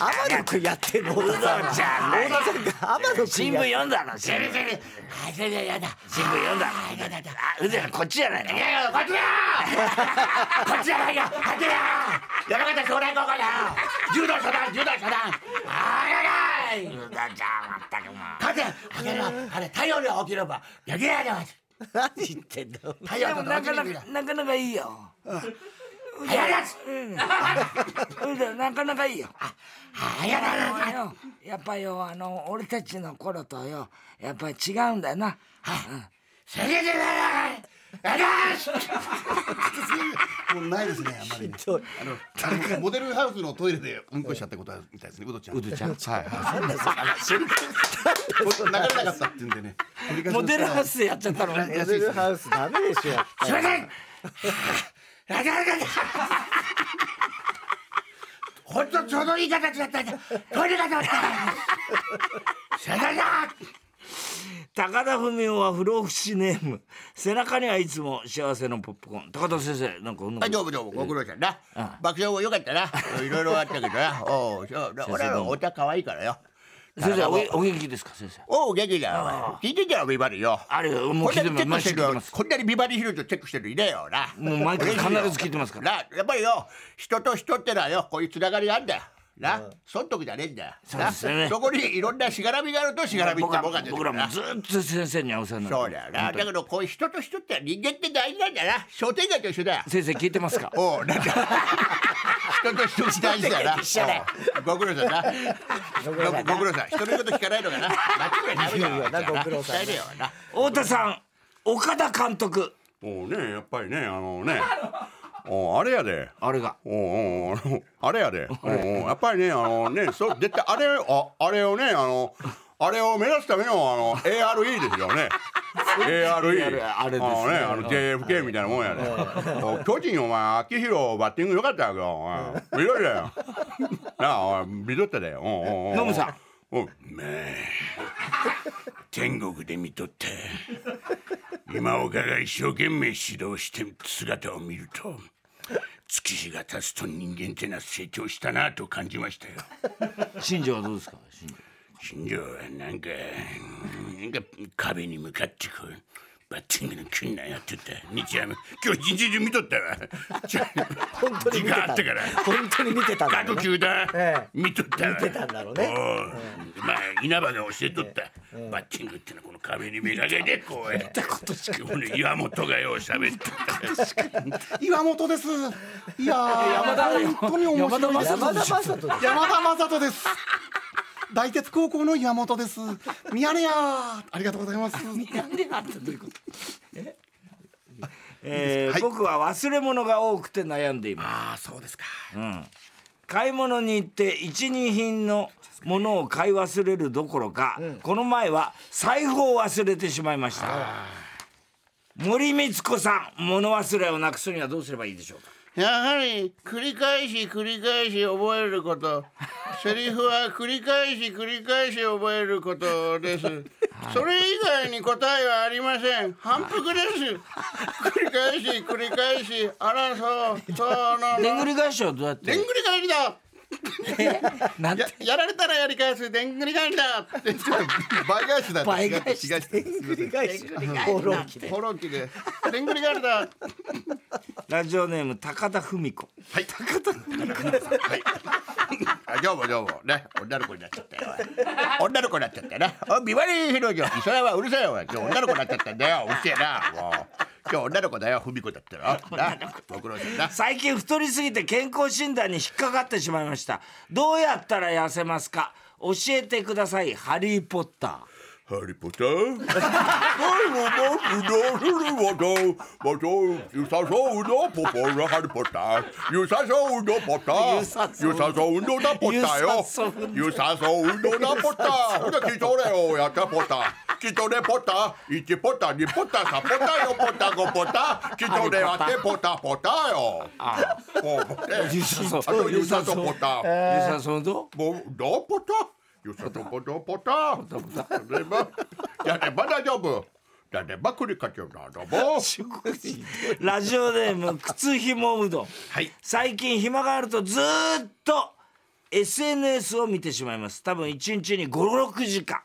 天野君や。ってんの？うどちゃん大田さんが天野君新聞や読んだの新聞。やだ。新聞読んだの。あやだやだあうどちゃんこっちじゃないの。いやいやこっちだよ。こっちじゃないよ。こっちだよ山形将来高校だよ。柔道初段柔道初段。あやだい。うどちゃんまったくもう。勝て。あれはあれ太陽が起きればできないじゃん何言ってんの太陽とでもなかな同時にかなかなかいいよ。早いやつ。うどなかなかいいよ早だなよやっぱよあの俺たちの頃とよやっぱり違うん。だよな先生だやだし もうないですねあんまりね。あのあのモデルハウスのトイレでうんこしちゃったことあるみたいですねうどちゃん。うどちゃん。はいはい。流れなかったって言うんでね。モデルハウスでやっちゃったの。モデルハウスダメでしょすいません。やだやだほんとちょうどいい形だったんだ。トイレが通った高田文夫は不老不死ネーム背中にはいつも幸せのポップコーン高田先生なんかうんはい、どうもどうも、ご苦労さんな。爆笑もよかったな。いろいろあったけどな。おう、そう、俺はお茶可愛いからよ。先生おお元気ですか先生？おう、元気だよ。聞いてんじゃん、ビバリーよ。あれもう聞いてますクしてるよ毎週聞いてますこんなにビバリーヒルズチェックしてるいねえよな。もう毎回必ず聞いてますからな、やっぱりよ、人と人ってのはよ、こういうつながりがあるんだよ。な、損得じゃねえんだよ。そうですよねなそこにいろんなしがらみがあるとしがらみって僕らもんが出てくるな僕らもずっと先生にはお世話になってそうだよな。だけど、こういう人と人って人間って大事なんだよな。商店街と一緒だよ。先生聞いてますか？おう、なんか。人と人って大事だよな。おうご苦労さんな。ごご苦労さん。人の言うこと聞かないのかな？間違いないなご苦労さん伝えるよな。太田さん岡田監督もうねやっぱりねあのねおあれやで。あれが。おうおうあれやで。おやっぱりねあのねそう絶対あれああれをねあのあれを目指すためのあの ARE ですよね。ARE あれですね。あの JFK みたいなもんやで。お巨人お前秋広バッティング良かったやけどおい。見といたよなあおい見とったで。おうおうおうノムさん。おうまあ天国で見とって。今岡が一生懸命指導してる姿を見ると月日が経つと人間ってのは成長したなと感じましたよ。新庄はどうですか？新庄。はなんかなんか壁に向かってこうバッティングのキュンなんやってた日曜日今日一日中見とったわ。本当に時見てた間あったから。本当に見てたんだろうね。各球団ええ。見とった。わ見てたんだろうね。おう。まあ稲葉が教えとった、バッティングってのはこの壁にめがけてこう。やったことしか岩本がよう喋って 岩本です。いやー本当に面白い。です山田雅人です。山田雅人です大鉄高校の岩本です。ミヤネ屋ありがとうございます。なんでなんてどうい。うことえー僕は忘れ物が多くて悩んでいます。ああそうですか。買い物に行って一二品のものを買い忘れるどころか、この前は財布を忘れてしまいました。森光子さん物忘れをなくすにはどうすればいいでしょうか？やはり繰り返し繰り返し覚えることセリフは繰り返し繰り返し覚えることです。それ以外に答えはありません。反復です。繰り返し繰り返しあらそう。そうなの。でんぐり返しはどうやってでんぐり返りだ なんて。ややられたらやり返すでんぐり返りだって倍返し。だ倍返し違う違う返し。放浪記で。フォロー機で。でんぐり返り だ ラジオネーム高田文子。はい。高田はい。あどうもどうも。ね女の子になっちゃったよ。おい。女の子になっちゃったなおいビバリーヒロジョそれはうるさいよおい。女の子になっちゃったんだよ。うるせえなもう今日女の子だよ文子だったら。なご苦労さんな。最近太りすぎて健康診断に引っかかってしまいました。どうやったら痩せますか？教えてくださいハリー・ポッターハリーポッターはいもう僕のするさそうのポポのハリーポッタさそうのポッターゆさそうのだポッターよゆさそうのだポッターほんで聞いとれよやったポッタとれポッター1ポッター2ポッター3ポッター4ポッター5ポッタとれてポッターポッターよもうねゆさそうあとゆさそうポッターゆさそうともうどうポタポタポタやればやれば大丈夫やれば繰り返しなどもラジオネーム靴ひもうどん、はい。最近暇があるとずーっと SNS を見てしまいます。多分1日に56時間。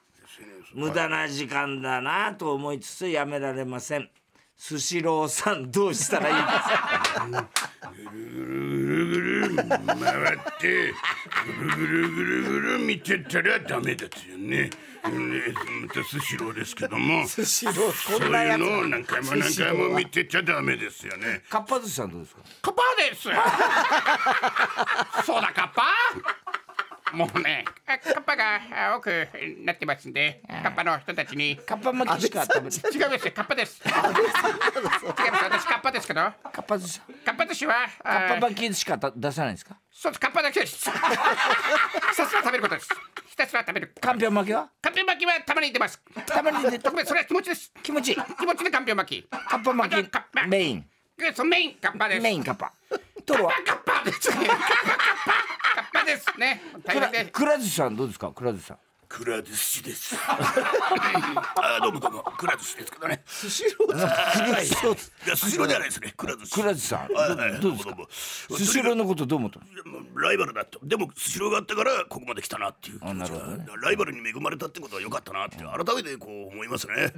無駄な時間だなと思いつつやめられませんスシローさんどうしたらいいですか？回ってぐるぐるぐるぐる見てたらダメですよね。ねまたスシローですけども。スシローそうこんなやついうのを何回も何回も見てちゃダメですよね。かっぱ寿司さんどうですか？カッパです。そうだカッパもうねカッパが多くなってますんでカッパの人たちにかっぱ巻きしか食べて違うんです。カッパです違います私カッパですけど。かっぱ寿司。カッパ寿司はあかっーぱ巻きしか出さないんですか？そうですカッパだけです。ひたすら食べることです。ひたすら食べる。かんぴょう巻きは？かんぴょう巻きはたまに出ます。たまに出て。特別それは気持ちです。気持ち気持ちでかんぴょう巻き。かっぱ巻きカッパメイン。メインカッパです。メインかっぱ。トロはカッパですねカッパカッパですね。大くら変でくら寿司さんどうですか？くら寿司さん。くら寿司です。あどうもどうも。くら寿司ですけどね。スシローい。やスシローじゃないですね。くら寿司。くら寿司さんどうですか？どうもスシローのことどう思ったライバルだ。とでもスシローがあったからここまで来たなっていうなるほどライバルに恵まれたってことは良かったなって改めてこう思いますね。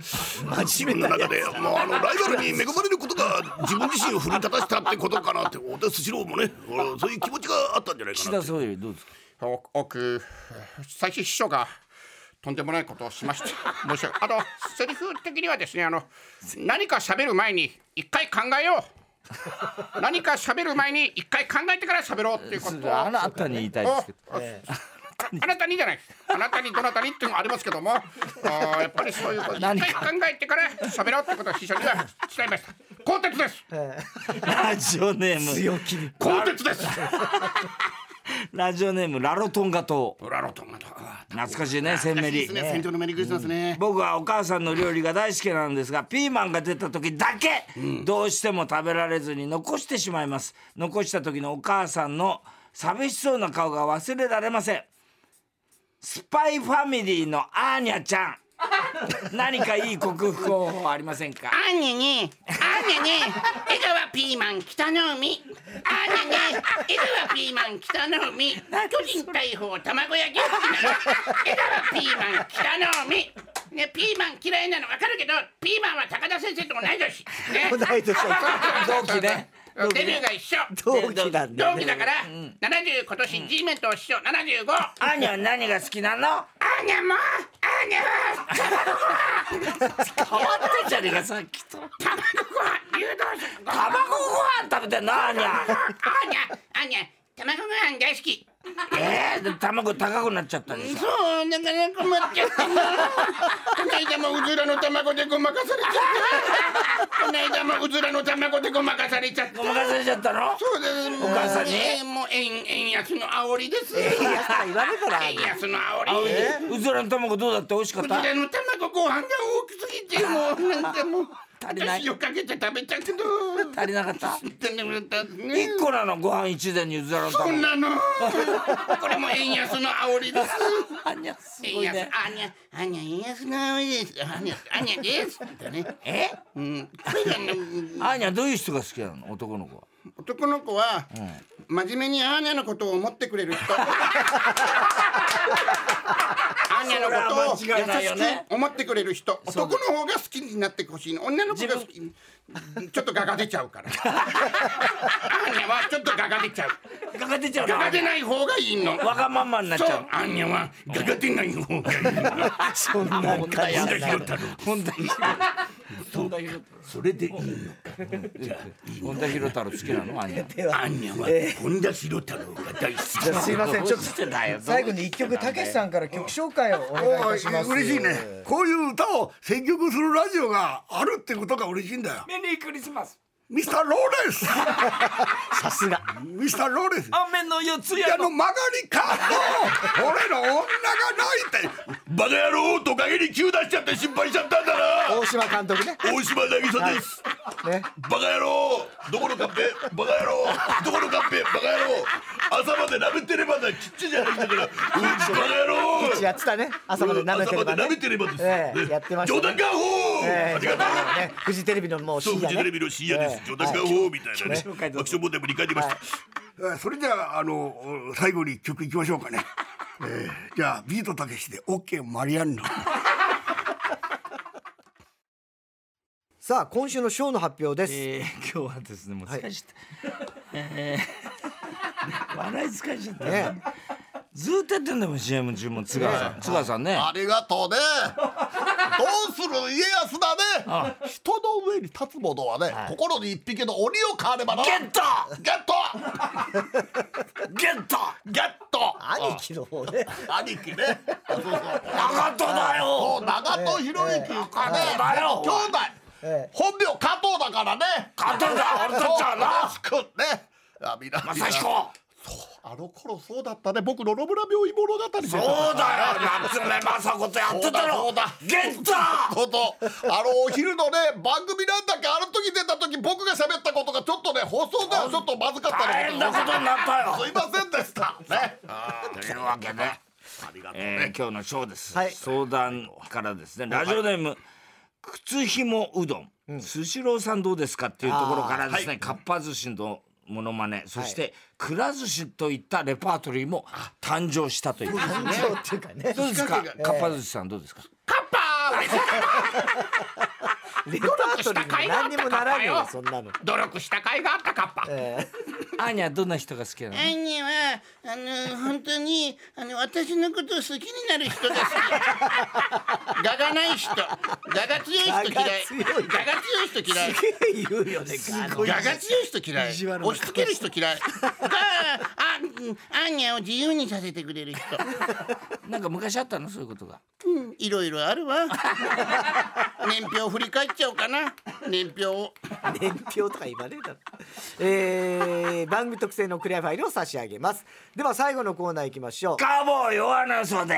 自分の中で。もうあのライバルに恵まれることが自分自身を奮い立たせたってことかなって私スシローもねそういう気持ちがあったんじゃないかな岸田総理どうですか？お奥最初秘書がとんでもないことをしました 申し訳あのセリフ的にはですねあの何か喋る前に一回考えよう。何か喋る前に一回考えてから喋ろうっていうことを。あなたに言いたいですけど。おあなたにじゃない。あなたにどなたにっていうのもありますけども。あーやっぱりそういうこと。一回何か考えてから喋ろうってことを秘書には伝えました。鋼鉄です。ラジオネーム。強気に。鋼鉄です。ラジオネームラロトンガ島。ラロトンが懐かしいねセンメリね。戦場のメリークリスマスね。僕はお母さんの料理が大好きなんですがピーマンが出た時だけどうしても食べられずに残してしまいます。残した時のお母さんの寂しそうな顔が忘れられません。スパイファミリーのアーニャちゃん 何かいい克服方法ありませんか？あんにゃにあんにゃに江川ピーマン北の海。あんにゃに江川ピーマン北の海。巨人大砲卵焼き好きなの。江川ピーマン北の海。ねピーマン嫌いなの分かるけどピーマンは高田先生と同い年。ね。同い年。同期ねデビューが一緒。同期なんだね。同期だから70今年 G メント一緒75アーニャは何が好きなの？あんにゃもあんにゃは。変わったじゃねえかさっきと。卵ご飯流動食ご飯卵ご飯食べてんのアーニャ。あんにゃあんにゃ卵ご飯大好きえー、で卵高くなっちゃったでしょ？そう、だから困っちゃってな。こもうずらの卵でごまかされちゃった。こもうずらの卵でごまかされちゃった。ごまかされちゃったのそうです。お母さんにえーもう円円安の煽りです。言われたら円安の煽り。うずらの卵どうだって美味しかった？うずらの卵ご飯が大きすぎてもうなんかもう足りない塩かけて食べたけど。足りなかった一個なのご飯一膳にうずらのそ卵んなの。これも円安の煽りです。あんにゃすごいねあにゃあにゃ円安の煽りです。あにゃあにゃです。だね。え？うん。あーにゃどういう人が好きなの？男の子は男の子は、真面目にアーニャのことを思ってくれる人。アーニャのことを優しく思ってくれる人。男の方が好きになってほしいの。女の子が好き。ちょっとガが出ちゃうから。アーニャはちょっとガが出ちゃう。ガが出ちゃうの？ガが出ない方がいいの。わがまんまになっちゃう、アーニャはガが出ない方がいいの。そんな感じ本田博太郎本当に本田博それでいいのか。じゃあいい本田博太郎好きなの？アニャ。アンニャは本田博太郎が大好きじゃあすいません。ちょっと最後に一曲たけしさんから曲紹介をお願いいたします。嬉しいね。こういう歌を選曲するラジオがあるってことが嬉しいんだよ。メリークリスマスミスターローレンスさすが。ミスターローレンス雨の。四つあの曲がりカット俺の女が泣いて。バカ野郎トカゲに急出しちゃって心配しちゃったんだな。大島監督ね。大島渚です、ね。バカ野郎どこのカッペ？バカ野郎どこのカッペ？バカ野郎。朝まで舐めてればだ。ちっちゃいじゃないんだから。うんバカ野郎。やってたね。朝まで舐めてればね。朝まで舐めてればです、ええねやってましたね。冗談かほー、えありがとうね。フジテレビのもう深夜ね。フジテレビの深夜です、ええ冗談かほーみたい。なね紹介どうぞアクション問題も2回出ました、あそれじゃああの最後に一曲い。きましょうかね、えー、じゃあビートたけしで OK マリアンヌさあ今週のショーの発表です、えー、今日はですねもう疲れちゃった、えー、笑い。疲れちゃったねねずーっとやってんだもん CM 中も津川さん津川さんねありがとうねどうする家康だね。人の上に立つ者はね、心に一匹の鬼を飼わねばなゲット。ゲット。ゲット。ゲット。兄貴の方ね。兄貴ね。そうそう。長門だよ。長門博之、ね。だよ。兄弟、え本名加藤だからね。加藤だ。俺たちはな。しくね。あみん。な正彦あの頃そうだったね。僕の野村病院物語で。そうだよ。夏目雅子とやってたろそうだゲットこと。あのお昼のね番組なんだっけあの時出た時僕が喋ったことがちょっとね放送ではちょっとまずかった大変なことになったよ。すいませんでした。ね。というわけで、ありがとうえねー、今日のショーです、はい。相談からですね。ラジオネーム靴ひもうどん。スシローさんどうですかっていうところからですね、かっぱ寿司のモノマネそして、くら寿司といったレパートリーも誕生したという。ことですねそうっていうかね。どうですか？えかっぱ寿司さんどうですか？レパートリーに何にもならねえよそんなの努力した甲斐があったカッパえアーニャはどんな人が好きなの？アンニャはあの本当にあの私のことを好きになる人が好き。我がない人、我が強い人嫌い。我が強い。人嫌い。ー言うよね我が強い人嫌い。押し付ける人嫌い。があうんアンニャを自由にさせてくれる人。なんか昔あったの？そういうことが。うん。いろいろあるわ 年表振り返っちゃおうかな。年表を。年表とか言わねえだろ、えー、番組特製のクリアファイルを差し上げます。では最後のコーナー行きましょう。カーボーイ弱な嘘で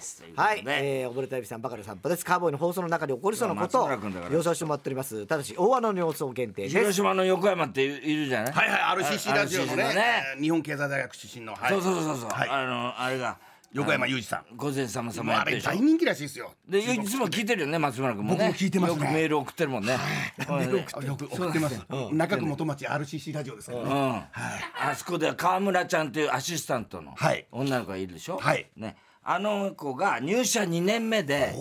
す。ということはい、で、えー、溺れた指さんバカの散歩ですカーボーイの放送の中で起こりそうなこと。を松村君だから要させてもらっております。ただし大穴の様子を限定です。広島の横山っているじゃない、はいはい RCC ラジオのねね。日本経済大学出身の、はい、そうそうそうそう、はい。あのあれが横山裕二さん。午前様様もうあやってるでしょれ大人気らしいですよ。でいつも聞いてるよね松村君もね。僕も聞いてますね。よくメール送ってるもんね。うんあよく送ってます。中区元町 RCC ラジオですからね。うん。あそこでは川村ちゃんっていうアシスタントのはい。女の子がいるでしょ？はい。ね。あの子が入社2年目で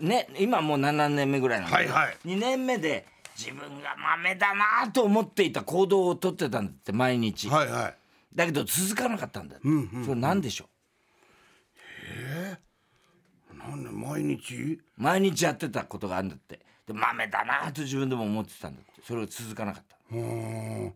ね今もう7年目ぐらいなんだけどはいはい。2年目で自分が豆だなと思っていた行動をとってたんだって毎日。はいはい。だけど続かなかったんだって。それなんでしょなんで毎日？う毎日やってたことがあるんだって。で豆だなと自分でも思ってたんだって。それが続かなかった。うーん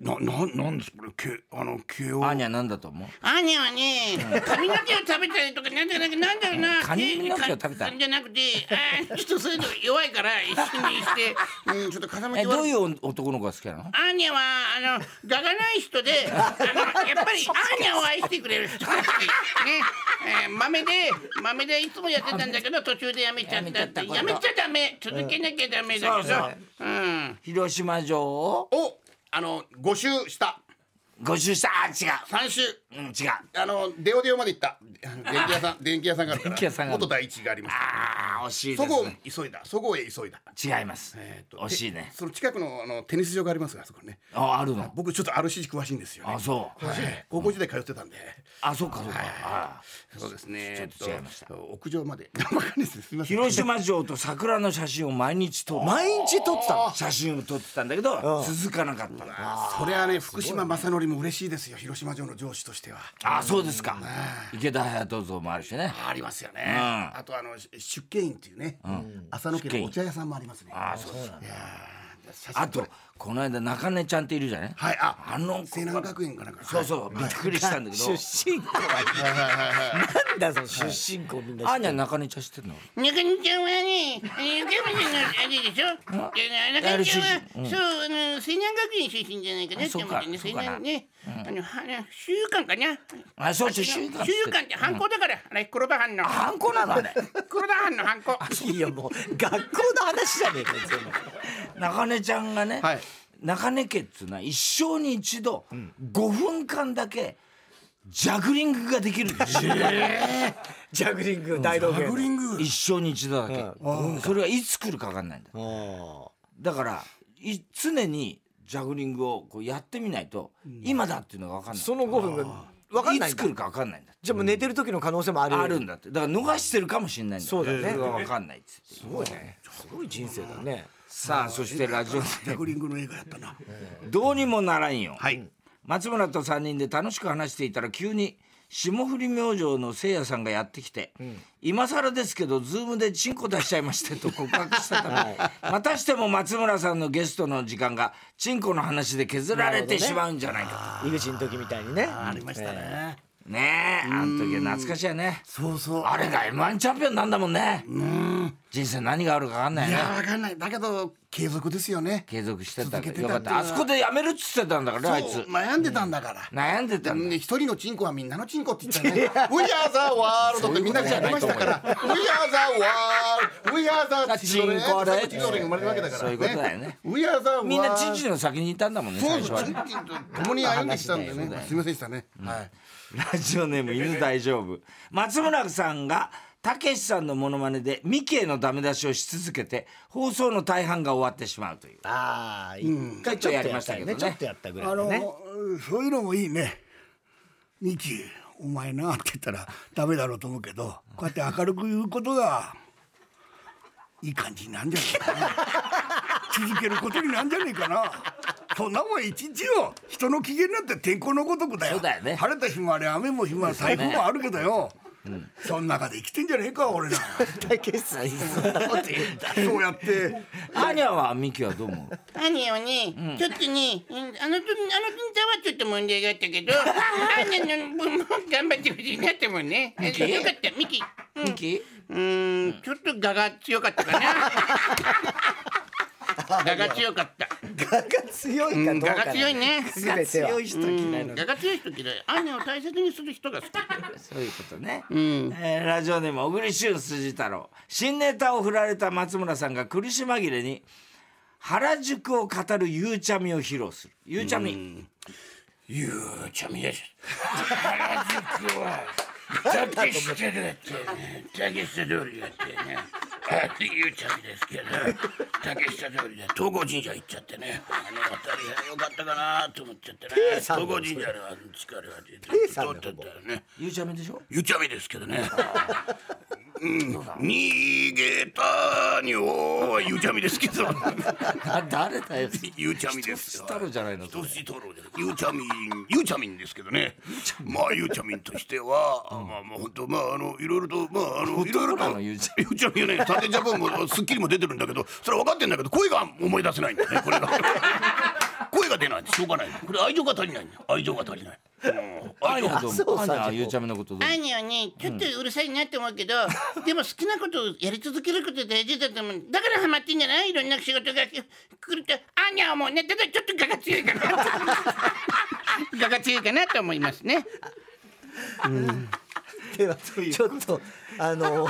なななんですこれけあの毛を。アーニャなんだと思う？アーニャはね髪の毛を食べたりとかなんだなんだなんだろうな。髪の毛を食べたじゃなくてあーちょっとそういうの弱いから一緒にして、うん、ちょっと風向き悪い。えどういう男の子が好きなの？アーニャはあの我がない人であのやっぱりアーニャを愛してくれる人が好き。ね、えー豆で豆でいつもやってたんだけど途中でやめちゃったってやめちゃダメ。続けなきゃダメだけど、うん。広島城を？おあの5周したご周したあ違3周ううん違う。あのデオデオまで行った。電気屋さん 電気屋さんがあるから。電気屋さんがある元第一がありますあー惜しいそこをですね急いだ。そこへ急いだ。違います。えーと惜しいね。でその近くのあのテニス場がありますがそこね。ああるの？僕ちょっと RCC 詳しいんですよね。あそう。はい。高校時代通ってたんで。あそうかそうか。あそうですね。ちょっと違いました。えっと屋上まで。わかんないです。すみません。広島城と桜の写真を毎日撮る。毎日撮ってたの。写真を撮ってたんだけど続かなかった。のそれはね福島正則も嬉しいですよ。広島城の上司としては。あそうですか。池田隼人像もあるしね。ありますよね、うん。あとあのし出家院っていうね、浅野家のお茶屋さんもありますね。あそうですかいやー写真あとこの間中根ちゃんっているじゃない？はいああの西南学園かなんか。そうそうびっくりしたんだけど。出身校。なんだその出身校みんなあーにゃん中根ちゃん知ってるの？中根ちゃんはね、あの、キャベツのあれでしょ？で中根ちゃんは、そう、あの、西南学院出身じゃないかなって思ってね、西あそうか。そうかな。南ね、あの、はな週刊かな。あそうそう週刊週刊って。犯行だから、あれ、黒田藩の。ハンコなのあれ。黒田藩の犯行。いいよもう学校の話じゃねえか全部中根ちゃんがね、はい。中根家っつうのは一生に一度5分間だけジャグリングができるんですよ。ジャグリング大道芸グリング。一生に一度だけ、それがいつ来るか分かんないんだ。あだからい常にジャグリングをこうやってみないと、今だっていうのが分かんない。その5分が分かんないいつ来るか分かんないんだじゃあもう寝てる時の可能性もある。あるんだって。だから逃してるかもしれないんだ。そうだよね。れが分かんないっつって。すごいね。すごい人生だね。さあそしてラジオジャグリングの映画やったな。どうにもならんよ、はい。松村と3人で楽しく話していたら急に霜降り明星のせいやさんがやってきて、今更ですけどズームでチンコ出しちゃいましてと 告白したため、またしても松村さんのゲストの時間がチンコの話で削られてしまうんじゃないか井口の時みたいにね。ありましたね。とねえあの時は懐かしいよね。そうそう。あれが m 1チャンピオンなんだもんね。人生何があるか分かんないね。やわかんない。だけど継続ですよね。継続してた続けてよかったっていうのは。た。あそこでやめるっつってたんだからねあいそうつ。悩んでたんだから。悩んでたんだ。で一人のチンコはみんなのチンコって言った よね「We are the world」ってみんなでやりましたから「We are the world」「We are the チンコでチンコで生まれるわけだから。そういうことだよね。We are the world みんなチンチンの先にいたんだもんねそう最初はね。チンチンと共に歩んできたんだよそうだよね。すみませんでしたね。はいラジオネーム犬大丈夫。松村さんがたけしさんのモノマネでミキへのダメ出しをし続けて放送の大半が終わってしまうという。ああ一回ちょっとやりましたけどね。うんちょっとやったぐらあの、いでね。そういうのもいいね。ミキお前なって言ったらダメだろうと思うけどこうやって明るく言うことがいい感じになんじゃねえかな続けることになんじゃねえかな。そんなもん一日よ人の機嫌なんて天候のごとくだよ。そうだよね。晴れた日もあれ雨も日もあれ台風もあるけどよ、そん中で生きてんじゃねえか俺ら。そんなこと言うんだ。そうやって。アーニャはミキはどう思う？兄はね、ちょっとね、うんあのとあのネタはちょっと問題があったけど、あんなのもうもう頑張ってほしいなって思うね。よかった、ミキ。うんミキうーん、ちょっと我が強かったかな。我が強かった。我が強いかどうか我が強いね。全ては。強い人嫌いなの我が強い人嫌い。兄を大切にする人が好き。そういうことね、えーラジオネーム小栗旬筋太郎。新ネタを振られた松村さんが苦し紛れに原宿を語るゆうちゃみを披露する。ゆうちゃみ。ゆうちゃみです。原宿は竹下通りやって。ね、竹下通りやってね、あゆうちゃみですけど、竹下通りで東郷神社行っちゃってね、あの辺りは良かったかなと思っちゃってね、東郷神社の力が出て通ってったらね、ゆうちゃみでしょ？ゆうちゃみですけどね。うん、逃げたにおはゆうちゃみですけど、あ誰だよ。ゆうちゃみですよ。太郎じゃないの太郎でゆうちゃみん。ゆうちゃみんですけどね。まあゆうちゃみんとしては、まあもう本当まああのいろいろとまああのいろいろなとの ゆうちゃみはねサンデージャポンもスッキリも出てるんだけどそれは分かってんだけど声が思い出せないんだよねこれが。声が出ないんでしょうがないこれ愛情が足りない愛情が足りない、うん、アー愛情ニャはどう思う。アーニャはゆうちゃみのことどう？はね、ちょっとうるさいなって思うけど、でも好きなことをやり続けること大事だと思う。だからハマってんじゃない？いろんな仕事が来ると、兄はもうね、ただちょっと我が強いかな。我が強いかなと思いますね。ではちょっとあの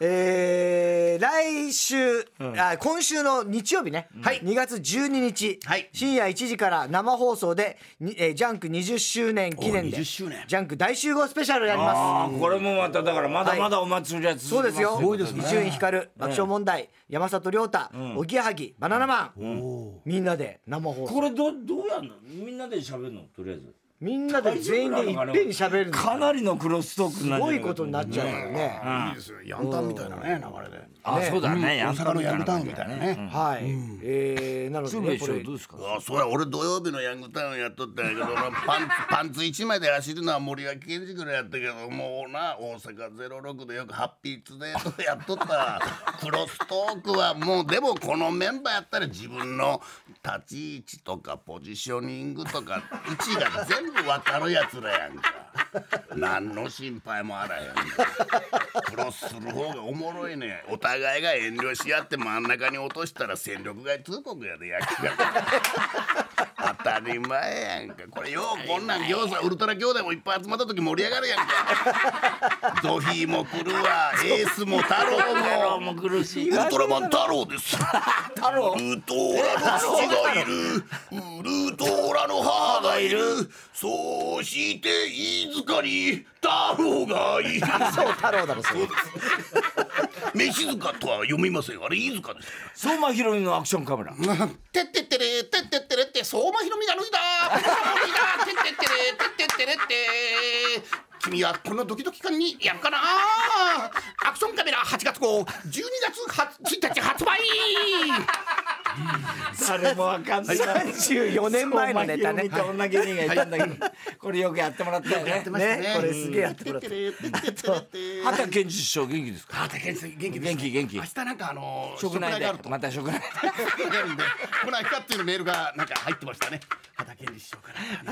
えー来週、あ今週の日曜日ね、はい。2月12日、はい。深夜1時から生放送で、にえージャンク20周年記念でお20周年。ジャンク大集合スペシャルやります。あーこれもまただからまだまだお祭りは続きますそうですよ。すごいです伊集院光、爆笑問題、山里亮太、おぎやはぎ、バナナマン、みんなで生放送。これどどうやんの？みんなで喋るの？とりあえずみんなで全員でいっぺんに喋るのかな？りのクロストークすごいことになっちゃうからねいいですよヤンタンみたいなね流れであそうだね。大阪のヤングタウンみたいなねはい。えーなのでどうですか？あそりゃ俺土曜日のヤングタウンやっとったんやけどな。パンツパンツ一枚で走るのは森脇健児からやったけどもうな大阪06でよくハッピーツデートやっとった。クロストークはもうでもこのメンバーやったら自分の立ち位置とかポジショニングとか位置が全部わかるやつらやんか。何の心配もあらへんクロスする方がおもろいねお互いが遠慮し合って真ん中に落としたら戦力外通告やで野球が当たり前やんか。これようこんなん餃子ウルトラ兄弟もいっぱい集まった時盛り上がるやんか。ゾフィーも来るわ。エースも太郎も。もう苦し。いウルトラマン太郎です。太郎？ウルトラの父がいる。ウルトラの母がいる。そして飯塚に太郎がいる。そう太郎だろそう飯塚とは読みません。あれ飯塚です相馬ひろみのアクションカメラ。てってってれてってってれって相馬ひろみが脱いだ脱いだ。てってってれてってってれって君はこのドキドキ感にやるかな？アクションカメラ8月号12月1日発売 誰もわかんない。34年前のネタね。女芸人がいたんだけどこれよくやってもらったよね。ね。これすげえやってもらった。畑健二師匠元気ですか？畑健さん元気です元気元気。明日なんかあの食内でがあると。また食内で。来ないかっていうメールがなんか入ってましたね。畑健二師匠か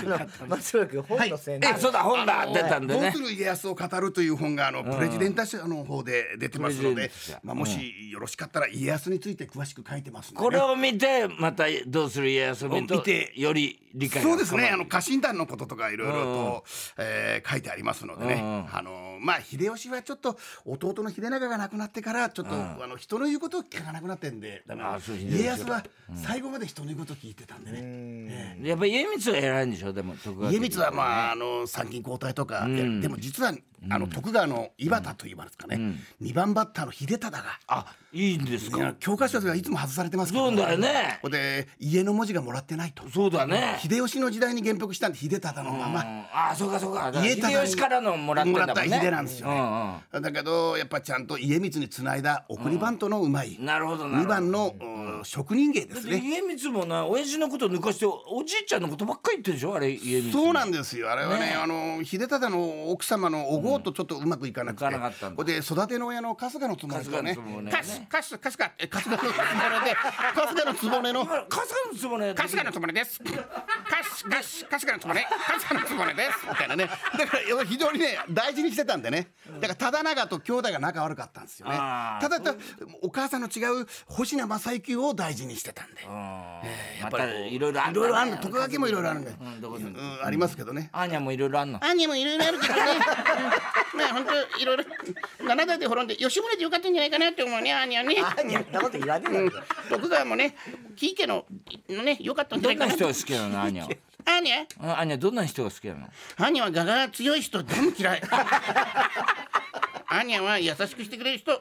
ら。松村君本の宣伝。あそうだ本だ出たんでね。どうする家康を語るという本があのプレジデンタ社の方で出てますのでまあもしよろしかったら家康について詳しく書いてますんで。ねこれを見てまたどうする家康を見て。より理解がそうですね。あの家臣団のこととかいろいろと、えー書いてありますのでね、あのまあ秀吉はちょっと弟の秀長が亡くなってからちょっと、あの人の言うことを聞かなくなってんで家康は最後まで人の言うことを聞いてたんでね、やっぱり家光は偉いんでしょ？でも家家光はまああの参勤交代とか、いやでも実はあの徳川の井端といいますかね、二番バッターの秀忠が。あいいんですか？教科書ではいつも外されてますけどそうだよね。これで家の文字がもらってないと。そうだね。秀吉の時代に元服したんで秀忠のまま、あそうかそうか。家秀吉からのもらってんだもんね。もらった秀なんですよね。うんうん。だけどやっぱちゃんと家光につないだ送りバントのうまい、なるほどなるほど。2番のうん。職人芸ですね。家光もな親父のこと抜かしておじいちゃんのことばっかり言ってるでしょ？あれ家光。そうなんですよ。あれはねね。あの秀忠の奥様のおごうとちょっとうまくいかなくて、いかなかったんだ。これで育ての親の春日のつもりとね。春日の局ねかすかすかすかえ春日のつぼねで。春日のつぼねの。春日のつぼね。春日のつぼねです。かすかす春日のつぼね。春日のつぼねです。みたいなね。だから非常にね大事にしてたんでね。だから忠長と兄弟が仲悪かったんですよね。ただただお母さんの違う星名正幸を大事にしてたんでまたいろいろあんだね。いろいろあるの。徳川家もいろいろあるんで、んどこにうんありますけどね。アーニャもいろいろあんの？アニもいろいろあるけどね、う ん、まあ本当いろいろ七代で滅んで吉宗でよかったんじゃないかなって思うねアニはね。何やったこと言わねえだうん。ろ徳川もね木家ののねよかったんじゃないかな。どんな人が好きなのアーニャは？アニはあアーニャどんな人が好きなの？アニは我が強い人どん嫌い。アニャは優しくしてくれる人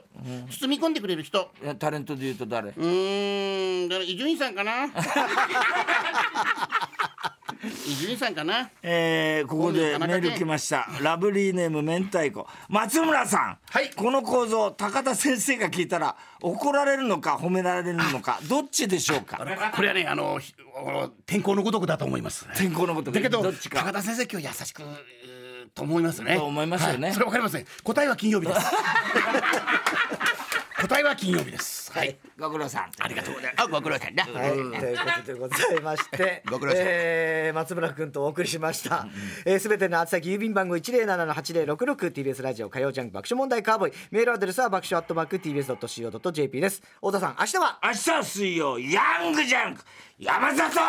包み込んでくれる人。タレントで言うと誰？うーん。だから伊集院さんかな？伊集院さんかな？えー、ここでメール来ました。ラブリーネーム明太子。松村さん、はい。この構造高田先生が聞いたら怒られるのか褒められるのかどっちでしょうか？これはねあのひ天候のごとくだと思います。天候のことだけど高田先生今日優しくと思いますね。と思いますよね。はい。それわかりません。答えは金曜日です 答えは金曜日です。はい。ご苦労さん。ありがとうございます。あご苦労さんだ。はい、ということでございまして。ご苦労様えー松村君とお送りしました。すべ、えー全ての宛先郵便番号 107-8066TBS ラジオ火曜ジャンク爆笑問題カーボーイ。メールアドレスは爆笑アットマーク TBS.CO.JP です。太田さん明日は？明日は水曜ヤングジャンク。山里!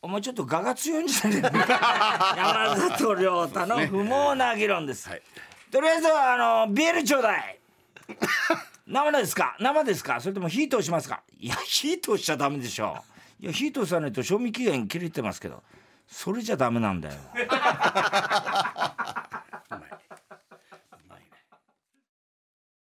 お前ちょっと我が強いんじゃねえの？山里亮太の不毛な議論です、とりあえずはあのビールちょうだい 生ですか？生ですか？それとも火通しますか？いや、火通しちゃダメでしょ。いや、火通さないと賞味期限切れてますけど、それじゃダメなんだよ。